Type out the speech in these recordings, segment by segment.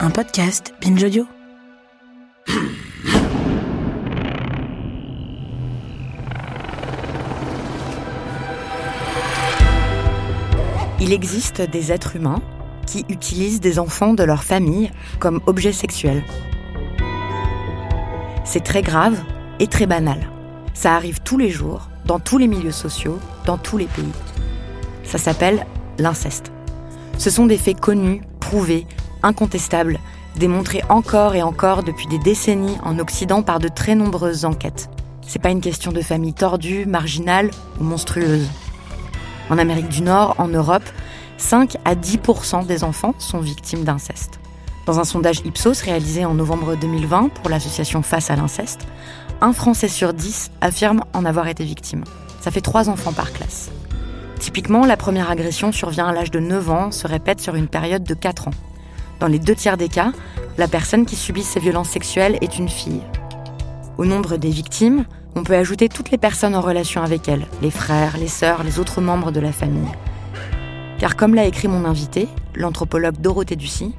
un podcast Binge Audio. Il existe des êtres humains qui utilisent des enfants de leur famille comme objets sexuels. C'est très grave et très banal. Ça arrive tous les jours, dans tous les milieux sociaux, dans tous les pays. Ça s'appelle l'inceste. Ce sont des faits connus, prouvés, incontestables, démontrés encore et encore depuis des décennies en Occident par de très nombreuses enquêtes. C'est pas une question de famille tordue, marginale ou monstrueuse. En Amérique du Nord, en Europe, 5 à 10% des enfants sont victimes d'inceste. Dans un sondage Ipsos réalisé en novembre 2020 pour l'association Face à l'inceste, un Français sur 10 affirme en avoir été victime. Ça fait 3 enfants par classe. Typiquement, la première agression survient à l'âge de 9 ans, se répète sur une période de 4 ans. Dans les deux tiers des cas, la personne qui subit ces violences sexuelles est une fille. Au nombre des victimes, on peut ajouter toutes les personnes en relation avec elle, les frères, les sœurs, les autres membres de la famille. Car comme l'a écrit mon invité, l'anthropologue Dorothée Ducy,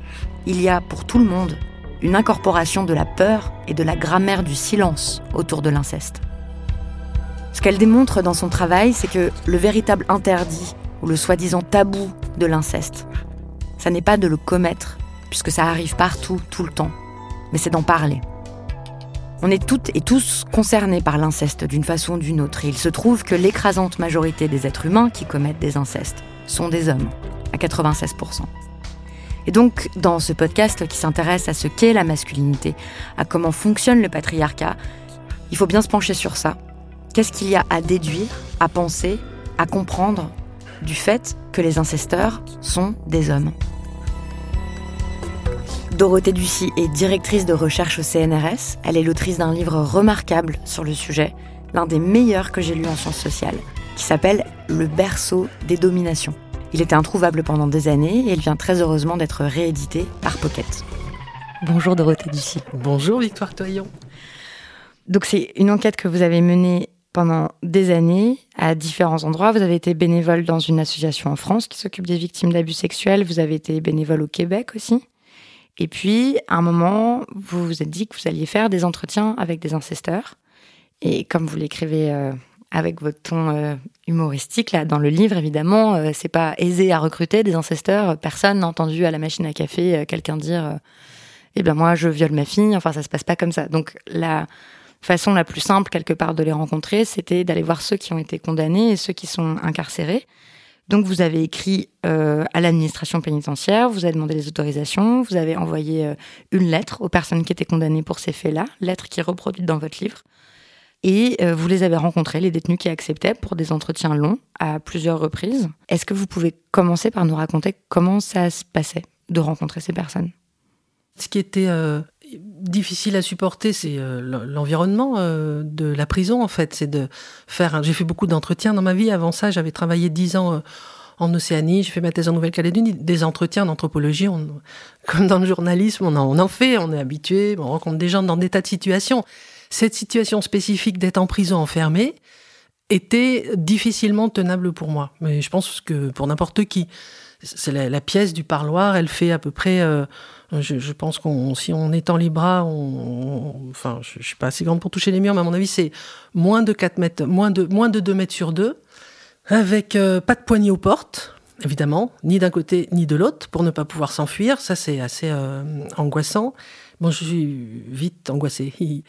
il y a pour tout le monde une incorporation de la peur et de la grammaire du silence autour de l'inceste. Ce qu'elle démontre dans son travail, c'est que le véritable interdit ou le soi-disant tabou de l'inceste, ça n'est pas de le commettre, puisque ça arrive partout, tout le temps, mais c'est d'en parler. On est toutes et tous concernés par l'inceste d'une façon ou d'une autre, il se trouve que l'écrasante majorité des êtres humains qui commettent des incestes sont des hommes, à 96%. Et donc, dans ce podcast qui s'intéresse à ce qu'est la masculinité, à comment fonctionne le patriarcat, il faut bien se pencher sur ça. Qu'est-ce qu'il y a à déduire, à penser, à comprendre du fait que les incesteurs sont des hommes? Dorothée Ducy est directrice de recherche au CNRS. Elle est l'autrice d'un livre remarquable sur le sujet, l'un des meilleurs que j'ai lu en sciences sociales, qui s'appelle Le berceau des dominations. Il était introuvable pendant des années et il vient très heureusement d'être réédité par Pocket. Bonjour Dorothée Ducy. Bonjour Victoire Toyon. Donc c'est une enquête que vous avez menée pendant des années à différents endroits. Vous avez été bénévole dans une association en France qui s'occupe des victimes d'abus sexuels. Vous avez été bénévole au Québec aussi. Et puis, à un moment, vous vous êtes dit que vous alliez faire des entretiens avec des ancesteurs. Et comme vous l'écrivez euh, avec votre ton euh, humoristique, là, dans le livre, évidemment, euh, c'est pas aisé à recruter des ancesteurs. Personne n'a entendu à la machine à café quelqu'un dire Eh bien, moi, je viole ma fille. Enfin, ça se passe pas comme ça. Donc, la façon la plus simple, quelque part, de les rencontrer, c'était d'aller voir ceux qui ont été condamnés et ceux qui sont incarcérés. Donc vous avez écrit euh, à l'administration pénitentiaire, vous avez demandé les autorisations, vous avez envoyé euh, une lettre aux personnes qui étaient condamnées pour ces faits-là, lettre qui est reproduite dans votre livre. Et euh, vous les avez rencontrés, les détenus qui acceptaient, pour des entretiens longs à plusieurs reprises. Est-ce que vous pouvez commencer par nous raconter comment ça se passait de rencontrer ces personnes? Ce qui était difficile à supporter, c'est euh, l'environnement euh, de la prison en fait. C'est de faire. J'ai fait beaucoup d'entretiens dans ma vie. Avant ça, j'avais travaillé dix ans euh, en Océanie. J'ai fait ma thèse en Nouvelle-Calédonie. Des entretiens d'anthropologie, comme dans le journalisme, on en, fait. On est habitué. On rencontre des gens dans des tas de situations. Cette situation spécifique d'être en prison enfermé était difficilement tenable pour moi. Mais je pense que pour n'importe qui, c'est la, pièce du parloir. Elle fait à peu près je, pense qu'on, si on étend les bras, on, enfin, je, ne suis pas assez grande pour toucher les murs, mais à mon avis, c'est moins de 4 mètres, moins de, moins de 2 mètres sur 2, avec euh, pas de poignée aux portes, évidemment, ni d'un côté ni de l'autre, pour ne pas pouvoir s'enfuir. Ça, c'est assez euh, angoissant. Bon, je suis vite angoissée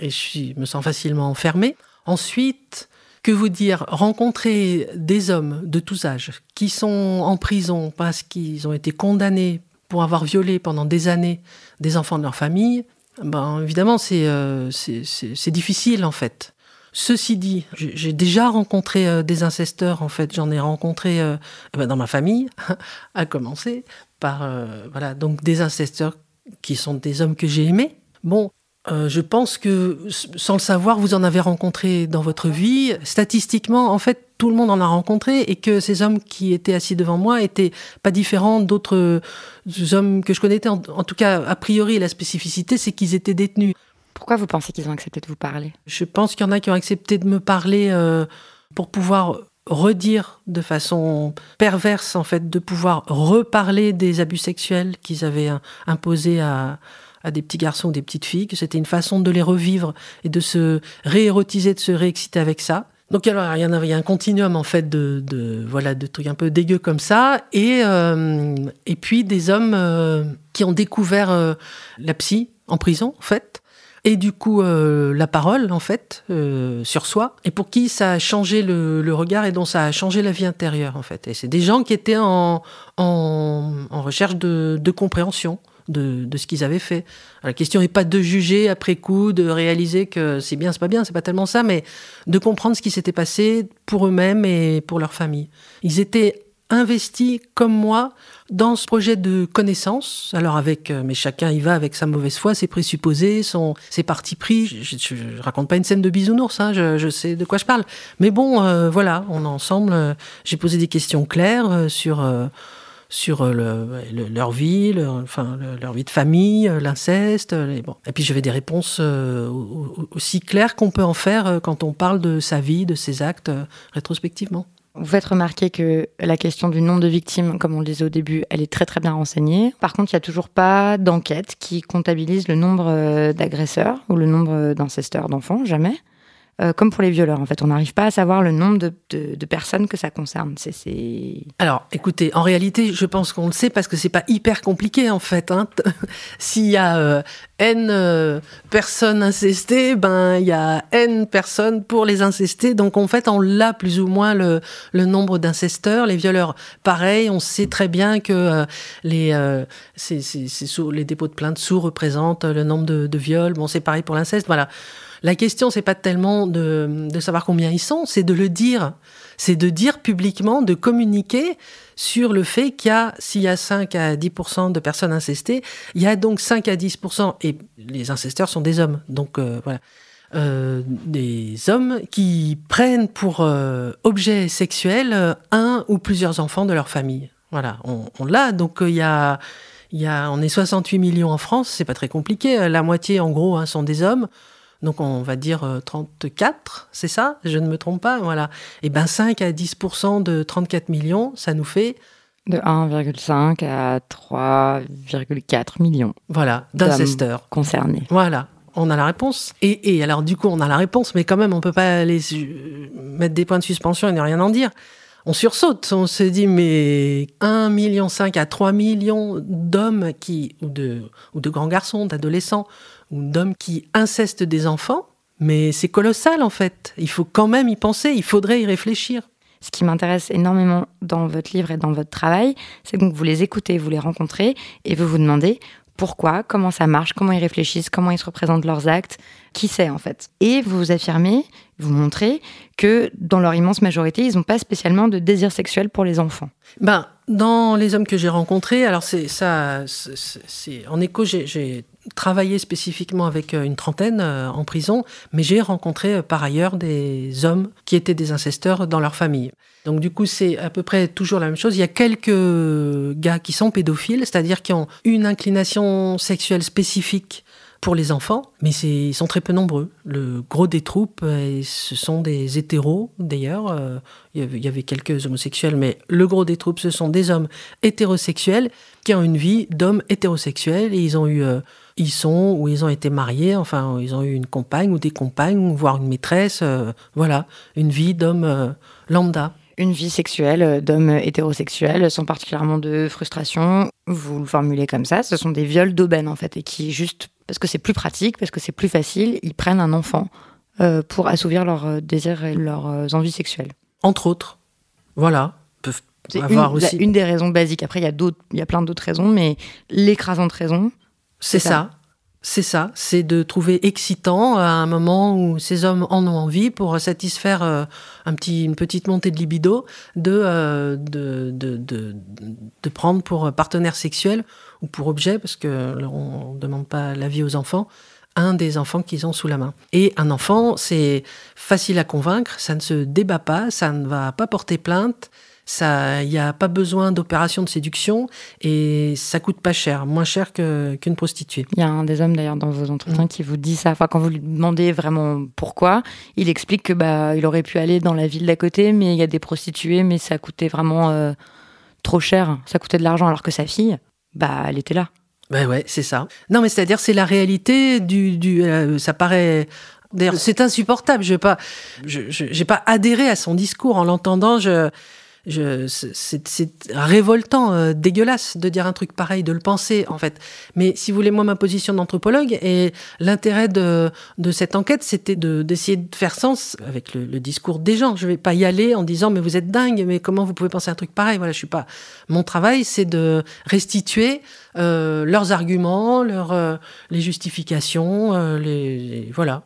et je me sens facilement enfermée. Ensuite, que vous dire, rencontrer des hommes de tous âges qui sont en prison parce qu'ils ont été condamnés pour avoir violé pendant des années des enfants de leur famille, ben, évidemment, euh, c'est difficile en fait. Ceci dit, j'ai déjà rencontré euh, des incesteurs, en fait, j'en ai rencontré euh, eh ben, dans ma famille, à commencer par voilà, donc des incesteurs qui sont des hommes que j'ai aimés. Bon, euh, je pense que, sans le savoir, vous en avez rencontré dans votre vie. Statistiquement, en fait, tout le monde en a rencontré et que ces hommes qui étaient assis devant moi étaient pas différents d'autres euh, hommes que je connaissais. En, tout cas, a priori, la spécificité, c'est qu'ils étaient détenus. Pourquoi vous pensez qu'ils ont accepté de vous parler? Je pense qu'il y en a qui ont accepté de me parler euh, pour pouvoir redire de façon perverse, en fait, de pouvoir reparler des abus sexuels qu'ils avaient imposés à, à des petits garçons ou des petites filles, que c'était une façon de les revivre et de se réérotiser, de se réexciter avec ça. Donc alors il y avait un continuum en fait de, voilà de trucs un peu dégueux comme ça. Et euh, et puis des hommes euh, qui ont découvert euh, la psy en prison en fait. Et du coup la parole en fait sur soi. Et pour qui ça a changé le, regard et dont ça a changé la vie intérieure en fait. Et c'est des gens qui étaient en en, recherche de compréhension de, ce qu'ils avaient fait. la question n'est pas de juger après coup, de réaliser que c'est bien, c'est pas bien, c'est pas tellement ça, mais de comprendre ce qui s'était passé pour eux-mêmes et pour leur famille. Ils étaient investis comme moi dans ce projet de connaissance. Alors avec, euh, mais chacun y va avec sa mauvaise foi, ses présupposés, son, ses partis pris. Je, ne raconte pas une scène de bisounours, hein, je, sais de quoi je parle. Mais bon, euh, voilà, on est ensemble. Euh, j'ai posé des questions claires sur sur euh, leur vie, leur, enfin, leur vie de famille, euh, l'inceste. Et, bon. et puis j'avais des réponses euh, aussi claires qu'on peut en faire quand on parle de sa vie, de ses actes rétrospectivement. Vous faites remarquer que la question du nombre de victimes, comme on le disait au début, elle est très très bien renseignée. Par contre, il n'y a toujours pas d'enquête qui comptabilise le nombre d'agresseurs ou le nombre d'incesteurs d'enfants, jamais. Euh, comme pour les violeurs. En fait, on n'arrive pas à savoir le nombre de, personnes que ça concerne. Alors, écoutez, en réalité, je pense qu'on le sait parce que c'est pas hyper compliqué en fait. Hein. S'il y a euh, n euh, personnes incestées, ben il y a n personnes pour les incester. Donc en fait, on l'a plus ou moins le, nombre d'incesteurs. Les violeurs, pareil, on sait très bien que les dépôts de plainte sous-représentent le nombre de viols. Bon, c'est pareil pour l'inceste. Voilà. La question, c'est pas tellement de, savoir combien ils sont, c'est de le dire. C'est de dire publiquement, de communiquer sur le fait qu'il y a, s'il y a 5 à 10% de personnes incestées, il y a donc 5 à 10%, et les incesteurs sont des hommes, donc euh, voilà, euh, des hommes qui prennent pour euh, objet sexuel un ou plusieurs enfants de leur famille. Voilà, on, l'a, donc il y a, il y a, on est 68 millions en France, c'est pas très compliqué, la moitié en gros hein, sont des hommes. Donc on va dire 34, euh, c'est ça? Je ne me trompe pas, voilà. Et ben 5 à 10% de 34 millions, ça nous fait de 1,5 à 3,4 millions. Voilà, d'incesteurs concernés. Voilà, on a la réponse. Et, alors du coup, on a la réponse, mais quand même, on peut pas les mettre des points de suspension et ne rien en dire. On sursaute, on se dit mais 1,5 million à 3 millions d'hommes qui ou de ou de grands garçons, d'adolescents ou d'hommes qui incestent des enfants, mais c'est colossal en fait. Il faut quand même y penser, il faudrait y réfléchir. Ce qui m'intéresse énormément dans votre livre et dans votre travail, c'est que vous les écoutez, vous les rencontrez et vous vous demandez pourquoi, comment ça marche, comment ils réfléchissent, comment ils se représentent leurs actes, qui sait en fait. Et vous vous affirmez, vous montrez que dans leur immense majorité, ils n'ont pas spécialement de désir sexuel pour les enfants. Ben, dans les hommes que j'ai rencontrés, alors c'est ça, c'est en écho, j'ai travaillé spécifiquement avec euh, une trentaine euh, en prison, mais j'ai rencontré euh, par ailleurs des hommes qui étaient des incesteurs dans leur famille. Donc du coup, c'est à peu près toujours la même chose. Il y a quelques gars qui sont pédophiles, c'est-à-dire qui ont une inclination sexuelle spécifique pour les enfants, mais ils sont très peu nombreux. Le gros des troupes, ce sont des hétéros d'ailleurs. Il y avait quelques homosexuels, mais le gros des troupes, ce sont des hommes hétérosexuels qui ont une vie d'hommes hétérosexuels et ils ont eu ils sont ou ils ont été mariés, enfin, ils ont eu une compagne ou des compagnes, voire une maîtresse, euh, voilà, une vie d'homme euh, lambda. Une vie sexuelle euh, d'homme hétérosexuel, sans particulièrement de frustration. Vous le formulez comme ça, ce sont des viols d'aubaine en fait, et qui juste parce que c'est plus pratique, parce que c'est plus facile, ils prennent un enfant pour assouvir leurs désirs et leurs envies sexuelles. Entre autres, voilà, peuvent avoir une, aussi. Une des raisons basiques. Après, il y a d'autres, il y a plein d'autres raisons, mais l'écrasante raison, c'est ça. C'est ça, c'est de trouver excitant à un moment où ces hommes en ont envie pour satisfaire euh, un petit, une petite montée de libido, euh, de, de, de, de, prendre pour partenaire sexuel ou pour objet, parce qu'on ne demande pas l'avis aux enfants, un des enfants qu'ils ont sous la main. Et un enfant, c'est facile à convaincre, ça ne se débat pas, ça ne va pas porter plainte, Ça, il n'y a pas besoin d'opération de séduction et ça coûte pas cher, moins cher qu'une prostituée. Il y a un des hommes d'ailleurs dans vos entretiens mm. qui vous dit ça. Enfin, quand vous lui demandez vraiment pourquoi, il explique que bah il aurait pu aller dans la ville d'à côté, mais il y a des prostituées, mais ça coûtait vraiment euh, trop cher. Ça coûtait de l'argent, alors que sa fille, bah elle était là. Ben ouais, c'est ça. Non, mais c'est-à-dire c'est la réalité du, du euh, ça paraît D'ailleurs, c'est insupportable. Je n'ai pas, je, pas adhéré à son discours en l'entendant. Je, c'est révoltant, euh, dégueulasse de dire un truc pareil, de le penser en fait. Mais si vous voulez, moi, ma position d'anthropologue et l'intérêt de, de, cette enquête, c'était d'essayer de, faire sens avec le, discours des gens. Je vais pas y aller en disant mais vous êtes dingue, mais comment vous pouvez penser un truc pareil? Voilà, je suis pas. Mon travail, c'est de restituer euh, leurs arguments, leurs euh, les justifications, les, voilà.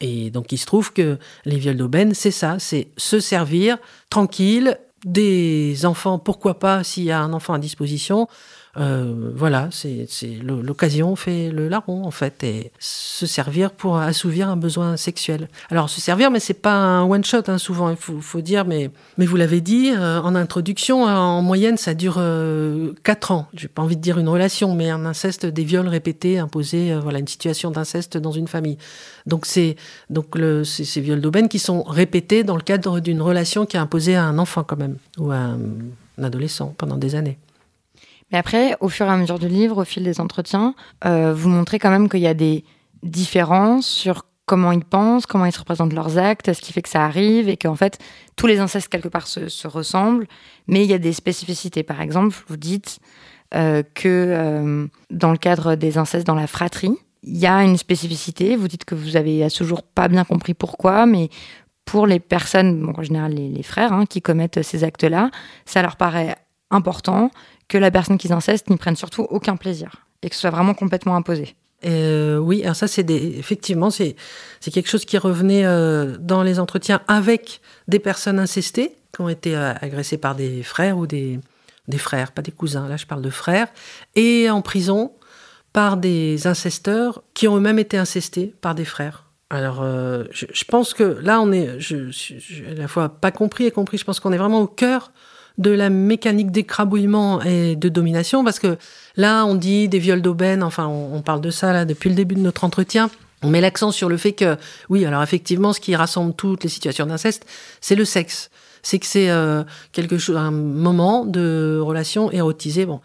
Et donc il se trouve que les viols d'aubaine, c'est ça, c'est se servir tranquille des enfants, pourquoi pas s'il y a un enfant à disposition, euh, voilà, c'est l'occasion fait le larron en fait, et se servir pour assouvir un besoin sexuel. Alors se servir, mais c'est pas un one shot hein, souvent. Il faut, dire, mais vous l'avez dit euh, en introduction, hein, en moyenne ça dure euh, 4 ans. J'ai pas envie de dire une relation, mais un inceste, des viols répétés, imposés, euh, voilà une situation d'inceste dans une famille. Donc c'est donc le, ces viols d'aubaine qui sont répétés dans le cadre d'une relation qui a imposé à un enfant quand même ou à un adolescent pendant des années. Mais après, au fur et à mesure du livre, au fil des entretiens, euh, vous montrez quand même qu'il y a des différences sur comment ils pensent, comment ils se représentent leurs actes, ce qui fait que ça arrive, et qu'en fait, tous les incestes, quelque part, se, ressemblent, mais il y a des spécificités. Par exemple, vous dites euh, que euh, dans le cadre des incestes dans la fratrie, il y a une spécificité. Vous dites que vous avez à ce jour pas bien compris pourquoi, mais pour les personnes, en général les, frères, hein, qui commettent ces actes-là, ça leur paraît important que la personne qu'ils incestent n'y prenne surtout aucun plaisir et que ce soit vraiment complètement imposé. Euh, oui, alors ça c'est effectivement c'est c'est quelque chose qui revenait euh, dans les entretiens avec des personnes incestées qui ont été euh, agressées par des frères ou des des frères, pas des cousins. Là, je parle de frères et en prison par des incesteurs qui ont eux-mêmes été incestés par des frères. Alors, je, pense que là, on est, je, à la fois pas compris et compris. Je pense qu'on est vraiment au cœur de la mécanique d'écrabouillement et de domination, parce que là, on dit des viols d'aubaine, enfin, on, parle de ça là depuis le début de notre entretien. On met l'accent sur le fait que, oui, alors effectivement, ce qui rassemble toutes les situations d'inceste, c'est le sexe. C'est que c'est euh, quelque chose, un moment de relation érotisée. Bon,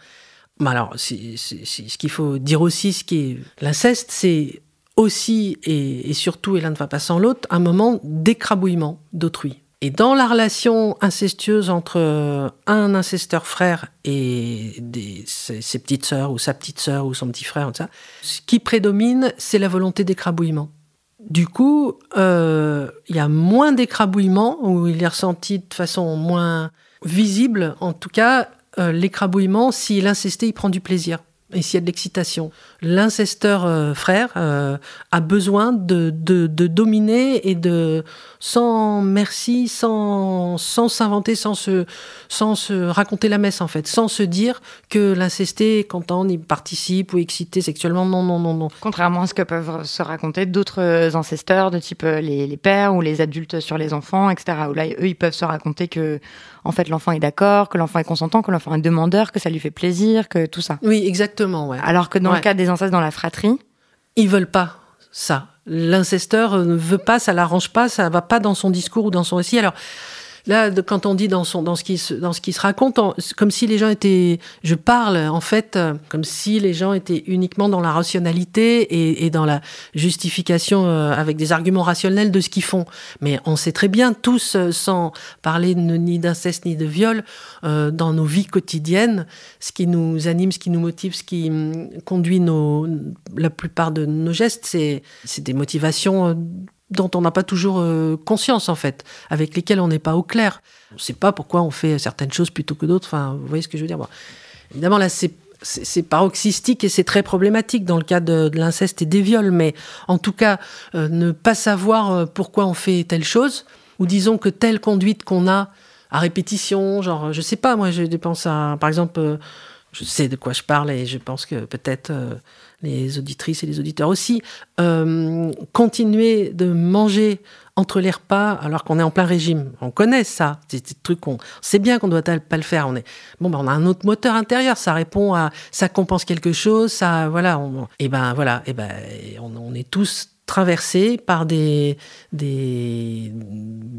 mais alors, ce qu'il faut dire aussi, ce qui est l'inceste, c'est aussi et, et surtout, et l'un ne va pas sans l'autre, un moment d'écrabouillement d'autrui. Et dans la relation incestueuse entre un incesteur frère et ses, petites sœurs ou sa petite sœur ou son petit frère, ce qui prédomine, c'est la volonté d'écrabouillement. Du coup, euh, il y a moins d'écrabouillement, ou il est ressenti de façon moins visible, en tout cas, euh, l'écrabouillement, si l'incesté il prend du plaisir et s'il y a de l'excitation. L'incesteur euh, frère a besoin de, de, dominer et de, sans merci, sans s'inventer, sans, se, sans se raconter la messe en fait, sans se dire que l'incesté est content, il participe ou excité sexuellement. Non, non, non, non. Contrairement à ce que peuvent se raconter d'autres ancesteurs de type euh, les, les, pères ou les adultes sur les enfants, etc. Où là, eux, ils peuvent se raconter que en fait l'enfant est d'accord, que l'enfant est consentant, que l'enfant est demandeur, que ça lui fait plaisir, que tout ça. Oui, exactement. Ouais. Alors que dans le cas des incestes dans la fratrie, ils veulent pas ça. L'incesteur ne veut pas, ça l'arrange pas, ça va pas dans son discours ou dans son récit. Alors Là, quand on dit dans, son, dans, ce qui se, dans ce qui se raconte, comme si les gens étaient. Je parle, en fait, euh, comme si les gens étaient uniquement dans la rationalité et, et dans la justification euh, avec des arguments rationnels de ce qu'ils font. Mais on sait très bien, tous, euh, sans parler ni d'inceste ni de viol, dans nos vies quotidiennes, ce qui nous anime, ce qui nous motive, ce qui hum, conduit nos, la plupart de nos gestes, c'est des motivations dont on n'a pas toujours euh, conscience en fait, avec lesquels on n'est pas au clair. On ne sait pas pourquoi on fait certaines choses plutôt que d'autres. Enfin, vous voyez ce que je veux dire Évidemment, là, c'est paroxystique et c'est très problématique dans le cas de, l'inceste et des viols, mais en tout cas, euh, ne pas savoir euh, pourquoi on fait telle chose, ou disons que telle conduite qu'on a à répétition, genre, je sais pas, moi, je dépense à, par exemple, je sais de quoi je parle et je pense que peut-être les auditrices et les auditeurs aussi, euh, continuer de manger entre les repas alors qu'on est en plein régime. On connaît ça, c'est des trucs qu'on sait bien qu'on doit pas le faire. On est bon, ben on a un autre moteur intérieur, ça répond à, ça compense quelque chose, ça, voilà. et ben voilà, et ben on, on est tous traversés par des,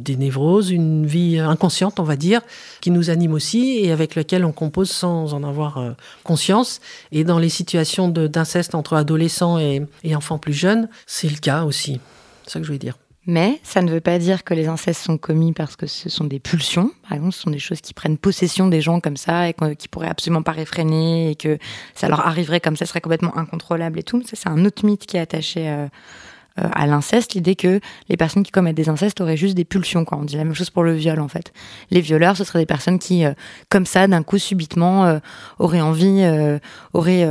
névroses, une vie inconsciente, on va dire, qui nous anime aussi et avec laquelle on compose sans en avoir euh, conscience. Et dans les situations d'inceste entre adolescents et, et enfants plus jeunes, c'est le cas aussi. C'est ça que je voulais dire. Mais ça ne veut pas dire que les incestes sont commis parce que ce sont des pulsions. Par exemple, ce sont des choses qui prennent possession des gens comme ça et qui pourraient absolument pas réfréner et que ça leur arriverait comme ça, serait complètement incontrôlable et tout. Ça, c'est un autre mythe qui est attaché euh, euh, à l'inceste, l'idée que les personnes qui commettent des incestes auraient juste des pulsions. Quoi. On dit la même chose pour le viol, en fait. Les violeurs, ce seraient des personnes qui, euh, comme ça, d'un coup, subitement, euh, auraient envie, auraient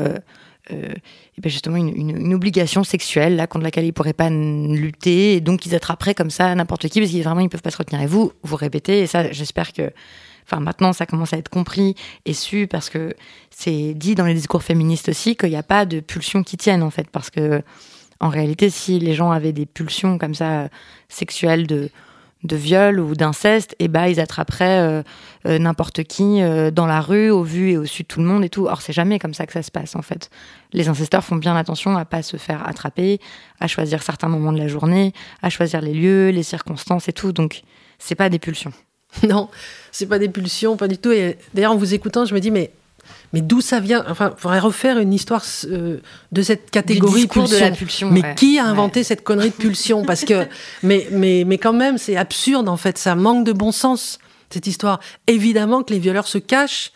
et ben justement une, une, obligation sexuelle là contre laquelle ils pourraient pas lutter et donc ils attraperaient comme ça n'importe qui parce qu'ils vraiment ils peuvent pas se retenir et vous vous répétez et ça j'espère que enfin maintenant ça commence à être compris et su parce que c'est dit dans les discours féministes aussi qu'il n'y a pas de pulsions qui tiennent en fait parce que en réalité, si les gens avaient des pulsions comme ça euh, sexuelles de, de viol ou d'inceste, et eh ben ils attraperaient euh, euh, n'importe qui dans la rue, au vu et au su de tout le monde et tout. Or, c'est jamais comme ça que ça se passe en fait. Les incesteurs font bien attention à pas se faire attraper, à choisir certains moments de la journée, à choisir les lieux, les circonstances et tout. Donc, c'est pas des pulsions. Non, c'est pas des pulsions, pas du tout. Et d'ailleurs, en vous écoutant, je me dis, mais mais d'où ça vient? Enfin, il faudrait refaire une histoire euh, de cette catégorie pulsion. De la pulsion. Mais qui a inventé cette connerie de pulsion? Parce que, mais, mais, mais quand même, c'est absurde en fait. Ça manque de bon sens cette histoire. Évidemment que les violeurs se cachent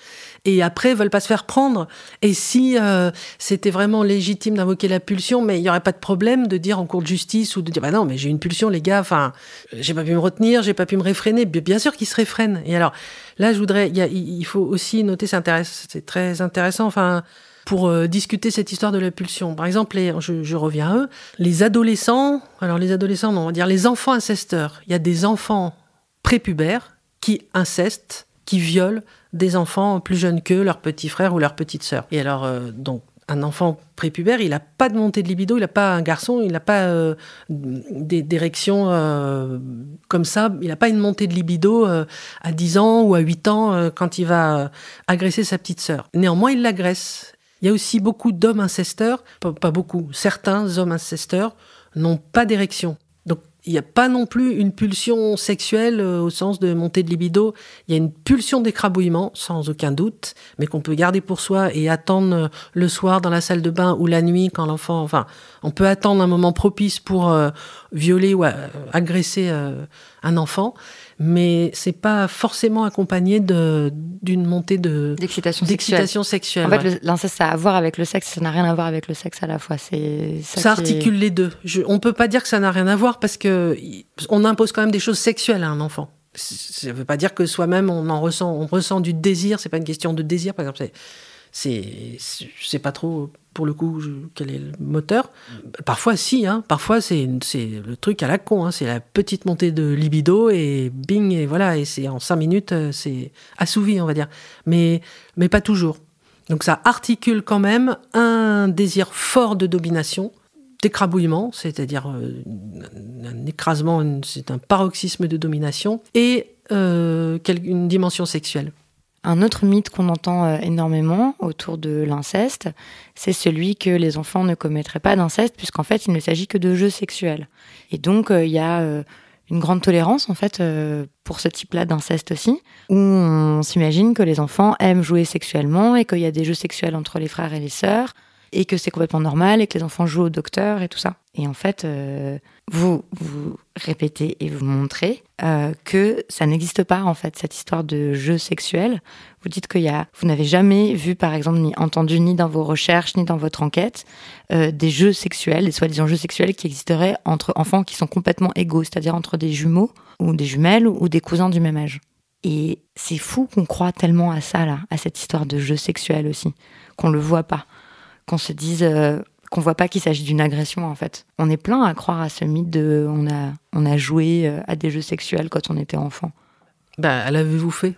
et après veulent pas se faire prendre. Et si euh, c'était vraiment légitime d'invoquer la pulsion, mais il y aurait pas de problème de dire en cour de justice ou de dire bah non, mais j'ai une pulsion, les gars. Enfin, j'ai pas pu me retenir, j'ai pas pu me réfréner. Bien sûr qu'ils se réfrènent. Et alors là, je voudrais, il, faut aussi noter, c'est très intéressant. Enfin pour euh, discuter cette histoire de la pulsion. Par exemple, je, je, reviens à eux, les adolescents, alors les adolescents, on va dire les enfants incesteurs. Il y a des enfants prépubères qui incestent, qui violent des enfants plus jeunes qu'eux, leurs petits frères ou leurs petites sœurs. Et alors, euh, donc, un enfant prépubère, il n'a pas de montée de libido, il n'a pas un garçon, il n'a pas euh, d'érection euh, comme ça, il n'a pas une montée de libido à 10 ans ou à 8 ans quand il va agresser sa petite sœur. Néanmoins, il l'agresse. Il y a aussi beaucoup d'hommes incesteurs, pas beaucoup, certains hommes incesteurs n'ont pas d'érection il n'y a pas non plus une pulsion sexuelle euh, au sens de montée de libido. Il y a une pulsion d'écrabouillement, sans aucun doute, mais qu'on peut garder pour soi et attendre euh, le soir dans la salle de bain ou la nuit quand l'enfant. Enfin, on peut attendre un moment propice pour euh, violer ou agresser un enfant mais c'est pas forcément accompagné d'une montée de d'excitation sexuelle. sexuelle. En fait, l'inceste ça a à voir avec le sexe, ça n'a rien à voir avec le sexe à la fois. C'est ça, ça articule les deux. Je, on peut pas dire que ça n'a rien à voir parce que on impose quand même des choses sexuelles à un enfant. Ça veut pas dire que soi-même on en ressent, on ressent du désir. C'est pas une question de désir, par exemple. C'est, c'est pas trop pour le coup, quel est le moteur Parfois, si. Hein. Parfois, c'est le truc à la con. Hein. C'est la petite montée de libido et bing, et voilà. Et c'est en cinq minutes, euh, c'est assouvi, on va dire. Mais, mais pas toujours. Donc ça articule quand même un désir fort de domination, d'écrabouillement, c'est-à-dire euh, un écrasement, c'est un paroxysme de domination, et euh, une dimension sexuelle. Un autre mythe qu'on entend euh, énormément autour de l'inceste, c'est celui que les enfants ne commettraient pas d'inceste, puisqu'en fait, il ne s'agit que de jeux sexuels. Et donc, euh, il y a euh, une grande tolérance, en fait, pour ce type-là d'inceste aussi, où on s'imagine que les enfants aiment jouer sexuellement et qu'il y a des jeux sexuels entre les frères et les sœurs, et que c'est complètement normal et que les enfants jouent au docteur et tout ça. Et en fait, euh, vous vous répétez et vous montrez euh, que ça n'existe pas en fait cette histoire de jeu sexuel. Vous dites qu'il y a, vous n'avez jamais vu par exemple ni entendu ni dans vos recherches ni dans votre enquête euh, des jeux sexuels, des soi-disant jeux sexuels qui existeraient entre enfants qui sont complètement égaux, c'est-à-dire entre des jumeaux ou des jumelles ou des cousins du même âge. Et c'est fou qu'on croit tellement à ça là, à cette histoire de jeu sexuel aussi, qu'on le voit pas qu'on se dise qu'on voit pas qu'il s'agit d'une agression en fait. On est plein à croire à ce mythe de on a on a joué euh, à des jeux sexuels quand on était enfant. Ben, l'avez-vous fait?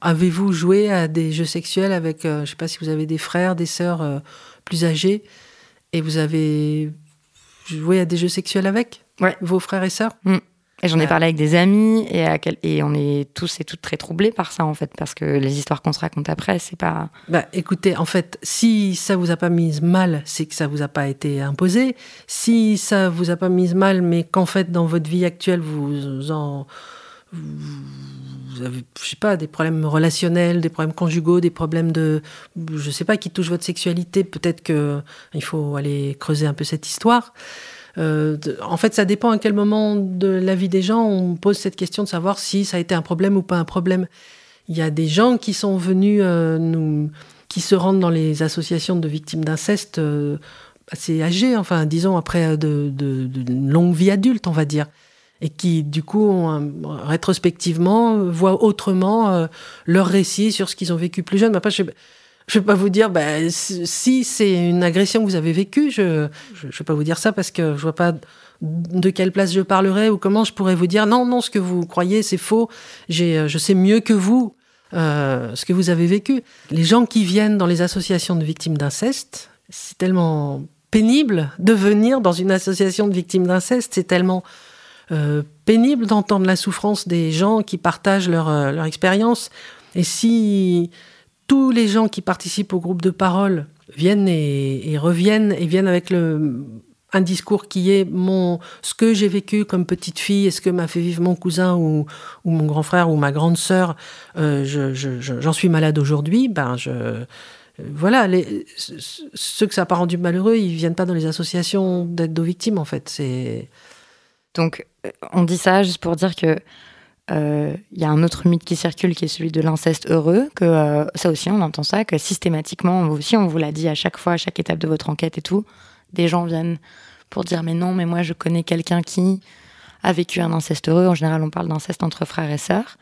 Avez-vous joué à des jeux sexuels avec, je ne sais pas si vous avez des frères, des sœurs plus âgés, et vous avez joué à des jeux sexuels avec? Vos frères et sœurs? Mm. Et j'en ai parlé avec des amis et, et on est tous et toutes très troublés par ça en fait parce que les histoires qu'on se raconte après c'est pas. Bah écoutez en fait si ça vous a pas mise mal c'est que ça vous a pas été imposé si ça vous a pas mise mal mais qu'en fait dans votre vie actuelle vous en vous avez, je sais pas, des problèmes relationnels, des problèmes conjugaux, des problèmes de, je sais pas, qui touchent votre sexualité. Peut-être que il faut aller creuser un peu cette histoire. Euh, en fait, ça dépend à quel moment de la vie des gens on pose cette question de savoir si ça a été un problème ou pas un problème. Il y a des gens qui sont venus euh, nous, qui se rendent dans les associations de victimes d'inceste euh, assez âgés, enfin disons après de, longue vie adulte, on va dire, et qui du coup rétrospectivement voient autrement leur récit sur ce qu'ils ont vécu plus jeune. Je vais pas vous dire, bah, si c'est une agression que vous avez vécue, je ne vais pas vous dire ça parce que je vois pas de quelle place je parlerai ou comment je pourrais vous dire non, non, ce que vous croyez, c'est faux. J'ai, je sais mieux que vous euh, ce que vous avez vécu. Les gens qui viennent dans les associations de victimes d'inceste, c'est tellement pénible de venir dans une association de victimes d'inceste, c'est tellement euh, pénible d'entendre la souffrance des gens qui partagent leur, euh, leur expérience. Et si tous les gens qui participent au groupe de parole viennent et, reviennent et viennent avec un discours qui est mon, ce que j'ai vécu comme petite fille et ce que m'a fait vivre mon cousin ou, mon grand frère ou ma grande sœur, euh, j'en suis malade aujourd'hui, ben voilà, ceux que ça n'a pas rendu malheureux, ils viennent pas dans les associations d'aide aux victimes en fait. C'est donc on dit ça juste pour dire que il euh, y a un autre mythe qui circule qui est celui de l'inceste heureux, que euh, ça aussi on entend ça, que systématiquement, aussi on vous l'a dit à chaque fois, à chaque étape de votre enquête et tout, des gens viennent pour dire mais non, mais moi je connais quelqu'un qui a vécu un inceste heureux, en général on parle d'inceste entre frères et sœurs,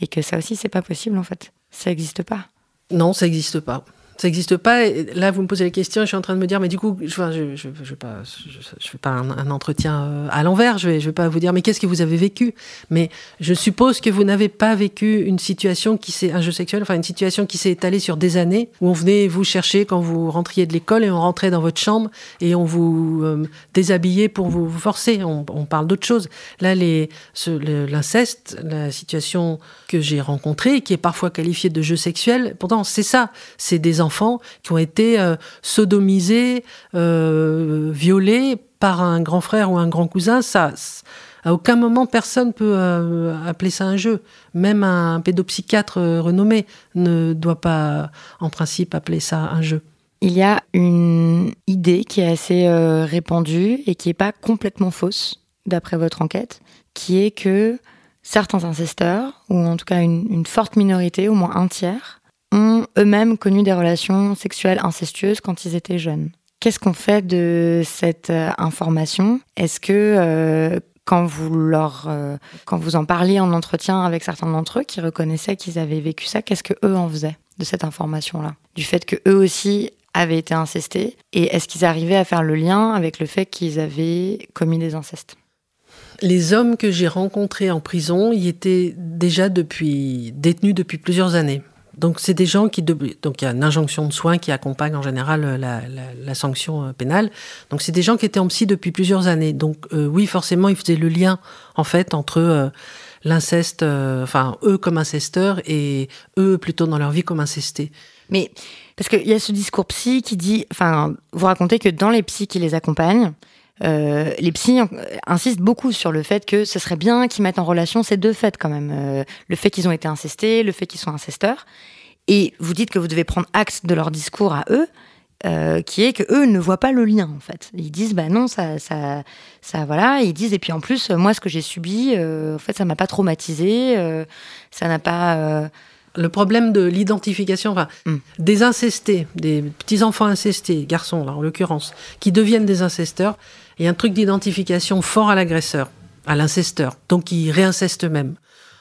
et que ça aussi c'est pas possible en fait, ça n'existe pas. Non, ça n'existe pas ça n'existe pas. là, vous me posez la question, je suis en train de me dire, mais du coup, je ne je, je, pas, je, fais pas un, entretien euh, à l'envers, je ne vais pas vous dire, mais qu'est-ce que vous avez vécu? Mais je suppose que vous n'avez pas vécu une situation qui s'est, un jeu sexuel, enfin une situation qui s'est étalée sur des années, où on venait vous chercher quand vous rentriez de l'école et on rentrait dans votre chambre et on vous euh, déshabillait pour vous, forcer. On, on parle d'autre chose. Là, l'inceste, la situation que j'ai rencontrée, qui est parfois qualifiée de jeu sexuel, pourtant c'est ça, c'est des enfants qui ont été euh, sodomisés, euh, violés par un grand frère ou un grand cousin. Ça, à aucun moment personne peut euh, appeler ça un jeu. Même un pédopsychiatre renommé ne doit pas, en principe, appeler ça un jeu. Il y a une idée qui est assez répandue et qui n'est pas complètement fausse, d'après votre enquête, qui est que certains incesteurs, ou en tout cas une forte minorité, au moins un tiers, ont eux-mêmes connu des relations sexuelles incestueuses quand ils étaient jeunes. Qu'est-ce qu'on fait de cette euh, information? Est-ce que euh, quand vous leur, euh, quand vous en parliez en entretien avec certains d'entre eux qui reconnaissaient qu'ils avaient vécu ça, qu'est-ce que eux en faisaient de cette information-là? Du fait que eux aussi avaient été incestés et est-ce qu'ils arrivaient à faire le lien avec le fait qu'ils avaient commis des incestes? Les hommes que j'ai rencontrés en prison y étaient déjà depuis détenus depuis plusieurs années. Donc, c'est des gens qui. Donc, il y a une injonction de soins qui accompagne en général euh, la, sanction euh, pénale. Donc, c'est des gens qui étaient en psy depuis plusieurs années. Donc, euh, oui, forcément, ils faisaient le lien, en fait, entre l'inceste, enfin, eux comme incesteurs et eux plutôt dans leur vie comme incestés. Mais, parce qu'il y a ce discours psy qui dit. Enfin, vous racontez que dans les psys qui les accompagnent, euh, les psys insistent beaucoup sur le fait que ce serait bien qu'ils mettent en relation ces deux faits quand même. Euh, le fait qu'ils ont été incestés, le fait qu'ils sont incesteurs. Et vous dites que vous devez prendre acte de leur discours à eux, euh, qui est que eux ne voient pas le lien en fait. Ils disent bah non ça ça ça voilà. Ils disent et puis en plus moi ce que j'ai subi en fait ça m'a pas traumatisé, ça n'a pas le problème de l'identification, enfin, hmm. des incestés, des petits enfants incestés, garçons là en l'occurrence, qui deviennent des incesteurs, il y a un truc d'identification fort à l'agresseur, à l'incesteur, donc qui réinceste même.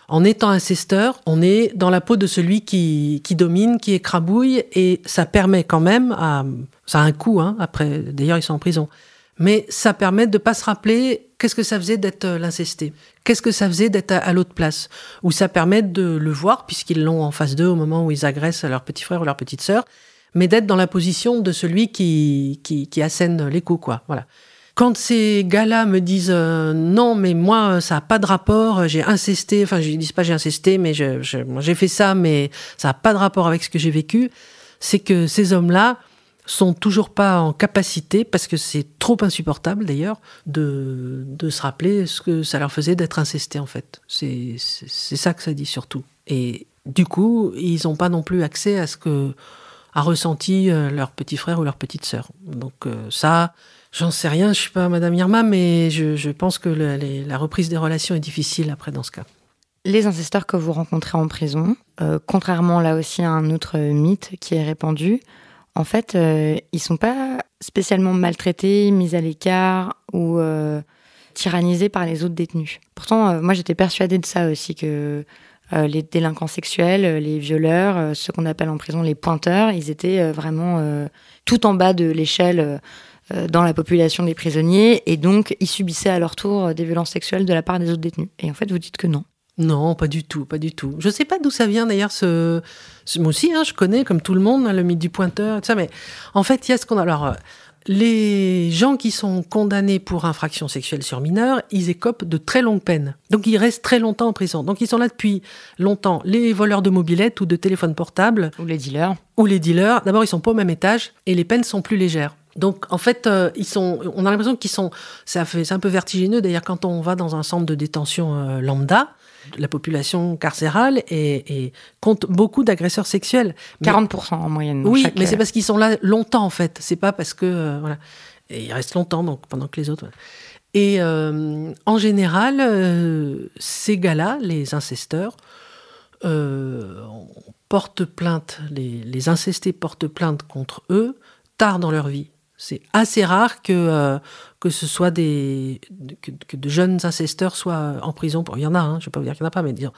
En étant incesteur, on est dans la peau de celui qui, domine, qui écrabouille, et ça permet quand même, à, ça a un coût, hein, après, d'ailleurs ils sont en prison, mais ça permet de ne pas se rappeler qu'est-ce que ça faisait d'être l'incesté Qu'est-ce que ça faisait d'être à, l'autre place Où ça permet de le voir, puisqu'ils l'ont en face d'eux au moment où ils agressent leur petit frère ou leur petite sœur, mais d'être dans la position de celui qui, qui, qui assène les coups, quoi. Voilà. Quand ces gars-là me disent euh, non, mais moi, ça n'a pas de rapport, j'ai incesté, enfin, je ne dis pas j'ai incesté, mais j'ai fait ça, mais ça n'a pas de rapport avec ce que j'ai vécu, c'est que ces hommes-là sont toujours pas en capacité, parce que c'est trop insupportable d'ailleurs, de, se rappeler ce que ça leur faisait d'être incesté en fait. C'est ça que ça dit surtout. Et du coup, ils n'ont pas non plus accès à ce que a ressenti euh, leur petit frère ou leur petite sœur. Donc euh, ça, J'en sais rien, je suis pas Madame Irma, mais je, pense que la reprise des relations est difficile après dans ce cas. Les incesteurs que vous rencontrez en prison, euh, contrairement là aussi à un autre mythe qui est répandu, en fait, euh, ils sont pas spécialement maltraités, mis à l'écart ou euh, tyrannisés par les autres détenus. Pourtant, moi j'étais persuadée de ça aussi, que les délinquants sexuels, les violeurs, ceux qu'on appelle en prison les pointeurs, ils étaient vraiment tout en bas de l'échelle euh, dans la population des prisonniers et donc ils subissaient à leur tour euh, des violences sexuelles de la part des autres détenus. Et en fait, vous dites que non. Non, pas du tout, pas du tout. Je ne sais pas d'où ça vient d'ailleurs. Ce, moi aussi, hein, je connais comme tout le monde hein, le mythe du pointeur, tout ça. Mais en fait, il y a ce qu'on a. Alors, euh, les gens qui sont condamnés pour infraction sexuelle sur mineurs, ils écopent de très longues peines. Donc ils restent très longtemps en prison. Donc ils sont là depuis longtemps. Les voleurs de mobilettes ou de téléphones portables. Ou les dealers. Ou les dealers. D'abord, ils sont pas au même étage et les peines sont plus légères. Donc en fait, euh, ils sont, on a l'impression qu'ils sont, ça fait, c'est un peu vertigineux. D'ailleurs, quand on va dans un centre de détention euh, lambda, la population carcérale et, compte beaucoup d'agresseurs sexuels. 40% en moyenne. Oui, mais c'est parce qu'ils sont là longtemps en fait. C'est pas parce que euh, voilà, et ils restent longtemps donc pendant que les autres. Et en général, ces gars-là, les incesteurs, portent plainte, les, les incestés portent plainte contre eux tard dans leur vie. C'est assez rare que, euh, que ce soit des. Que, de jeunes incesteurs soient en prison. il y en a, hein, je ne vais pas vous dire qu'il n'y en a pas, mais dire.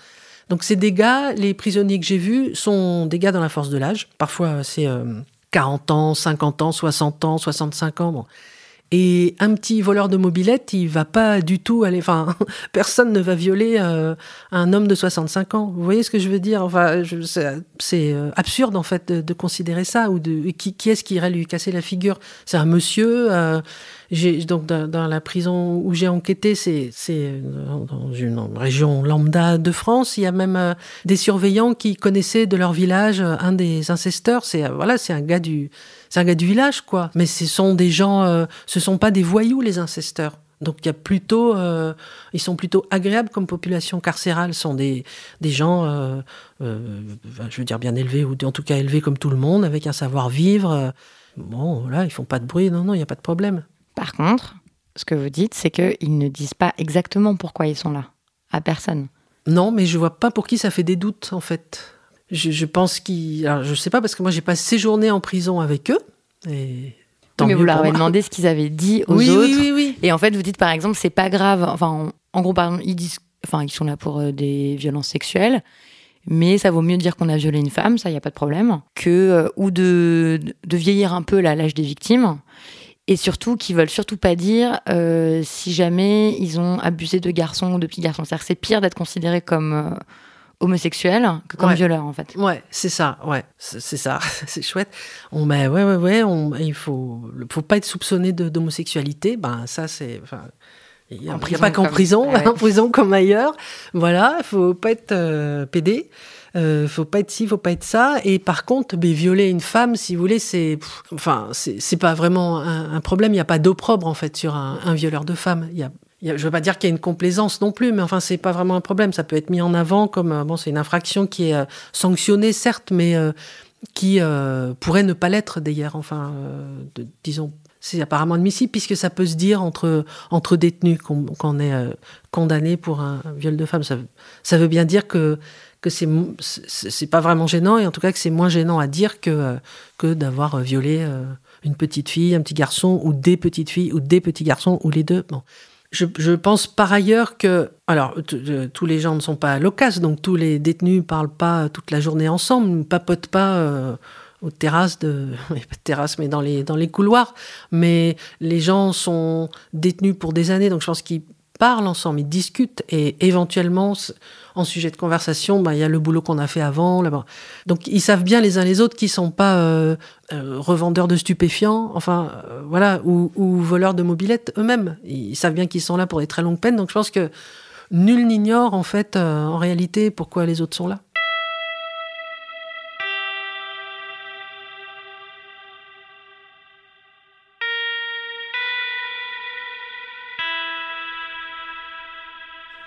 Donc, ces dégâts, les prisonniers que j'ai vus sont des gars dans la force de l'âge. Parfois, c'est 40 euh, ans, 50 ans, 60 ans, 65 ans. Et un petit voleur de mobilette, il va pas du tout aller. Enfin, personne ne va violer euh, un homme de 65 ans. Vous voyez ce que je veux dire? Enfin, c'est euh, absurde en fait de, considérer ça. Ou qui est-ce qui irait lui casser la figure? C'est un monsieur. Euh, donc dans, la prison où j'ai enquêté, c'est dans une région lambda de France. Il y a même des surveillants qui connaissaient de leur village un des incesteurs. C'est voilà, c'est un gars du c'est un gars du village, quoi. Mais ce sont des gens, euh, ce sont pas des voyous, les incesteurs. Donc il y a plutôt, euh, ils sont plutôt agréables comme population carcérale. Ce sont des, des gens, euh, je veux dire bien élevés ou en tout cas élevés comme tout le monde, avec un savoir-vivre. Bon, voilà, ils font pas de bruit. Non, non, il n'y a pas de problème. Par contre, ce que vous dites, c'est qu'ils ne disent pas exactement pourquoi ils sont là, à personne. Non, mais je vois pas pour qui ça fait des doutes en fait je, pense qu'ils. Alors, je sais pas, parce que moi, j'ai pas séjourné en prison avec eux. Et mais vous leur avez demandé ce qu'ils avaient dit aux oui, autres. Oui, oui, oui. Et en fait, vous dites par exemple, c'est pas grave. Enfin, en, gros, par exemple, ils disent, enfin, ils sont là pour euh, des violences sexuelles, mais ça vaut mieux dire qu'on a violé une femme, ça, il y a pas de problème, que euh, ou de, de vieillir un peu à l'âge des victimes. Et surtout, qu'ils veulent surtout pas dire euh, si jamais ils ont abusé de garçons ou de petits garçons. C'est-à-dire c'est pire d'être considéré comme homosexuel que comme violeur en fait. Ouais, c'est ça, ouais, c'est ça, c'est chouette. On met, ouais, ouais, ouais, on, il faut, faut pas être soupçonné d'homosexualité. Ben ça c'est, enfin, il n'y a, pas qu'en prison, en prison comme ailleurs. Voilà, il faut pas être euh, pédé. Euh, faut pas être ci, faut pas être ça. Et par contre, mais violer une femme, si vous voulez, c'est, enfin, c'est pas vraiment un, problème. Il n'y a pas d'opprobre en fait sur un, un violeur de femme. Il y a, je ne veux pas dire qu'il y a une complaisance non plus, mais enfin, c'est pas vraiment un problème. Ça peut être mis en avant comme, euh, bon, c'est une infraction qui est euh, sanctionnée, certes, mais euh, qui pourrait ne pas l'être d'ailleurs. Enfin, disons, c'est apparemment admissible puisque ça peut se dire entre, entre détenus qu'on est condamné pour un, viol de femme. Ça, veut bien dire que, que c'est, pas vraiment gênant et en tout cas que c'est moins gênant à dire que, que d'avoir violé une petite fille, un petit garçon ou des petites filles ou des petits garçons ou les deux. Je, pense par ailleurs que, alors, tous les gens ne sont pas l'occasion, donc tous les détenus ne parlent pas toute la journée ensemble, ne papotent pas euh, aux terrasses de, terrasses, mais dans les, dans les couloirs. Mais les gens sont détenus pour des années, donc je pense qu'ils parlent ensemble, ils discutent et éventuellement, en sujet de conversation, bah, il y a le boulot qu'on a fait avant. Là-bas. Donc ils savent bien les uns les autres qui sont pas euh, euh, revendeurs de stupéfiants, enfin euh, voilà, ou, ou, voleurs de mobilettes eux-mêmes. Ils savent bien qu'ils sont là pour des très longues peines. Donc je pense que nul n'ignore en fait en réalité pourquoi les autres sont là.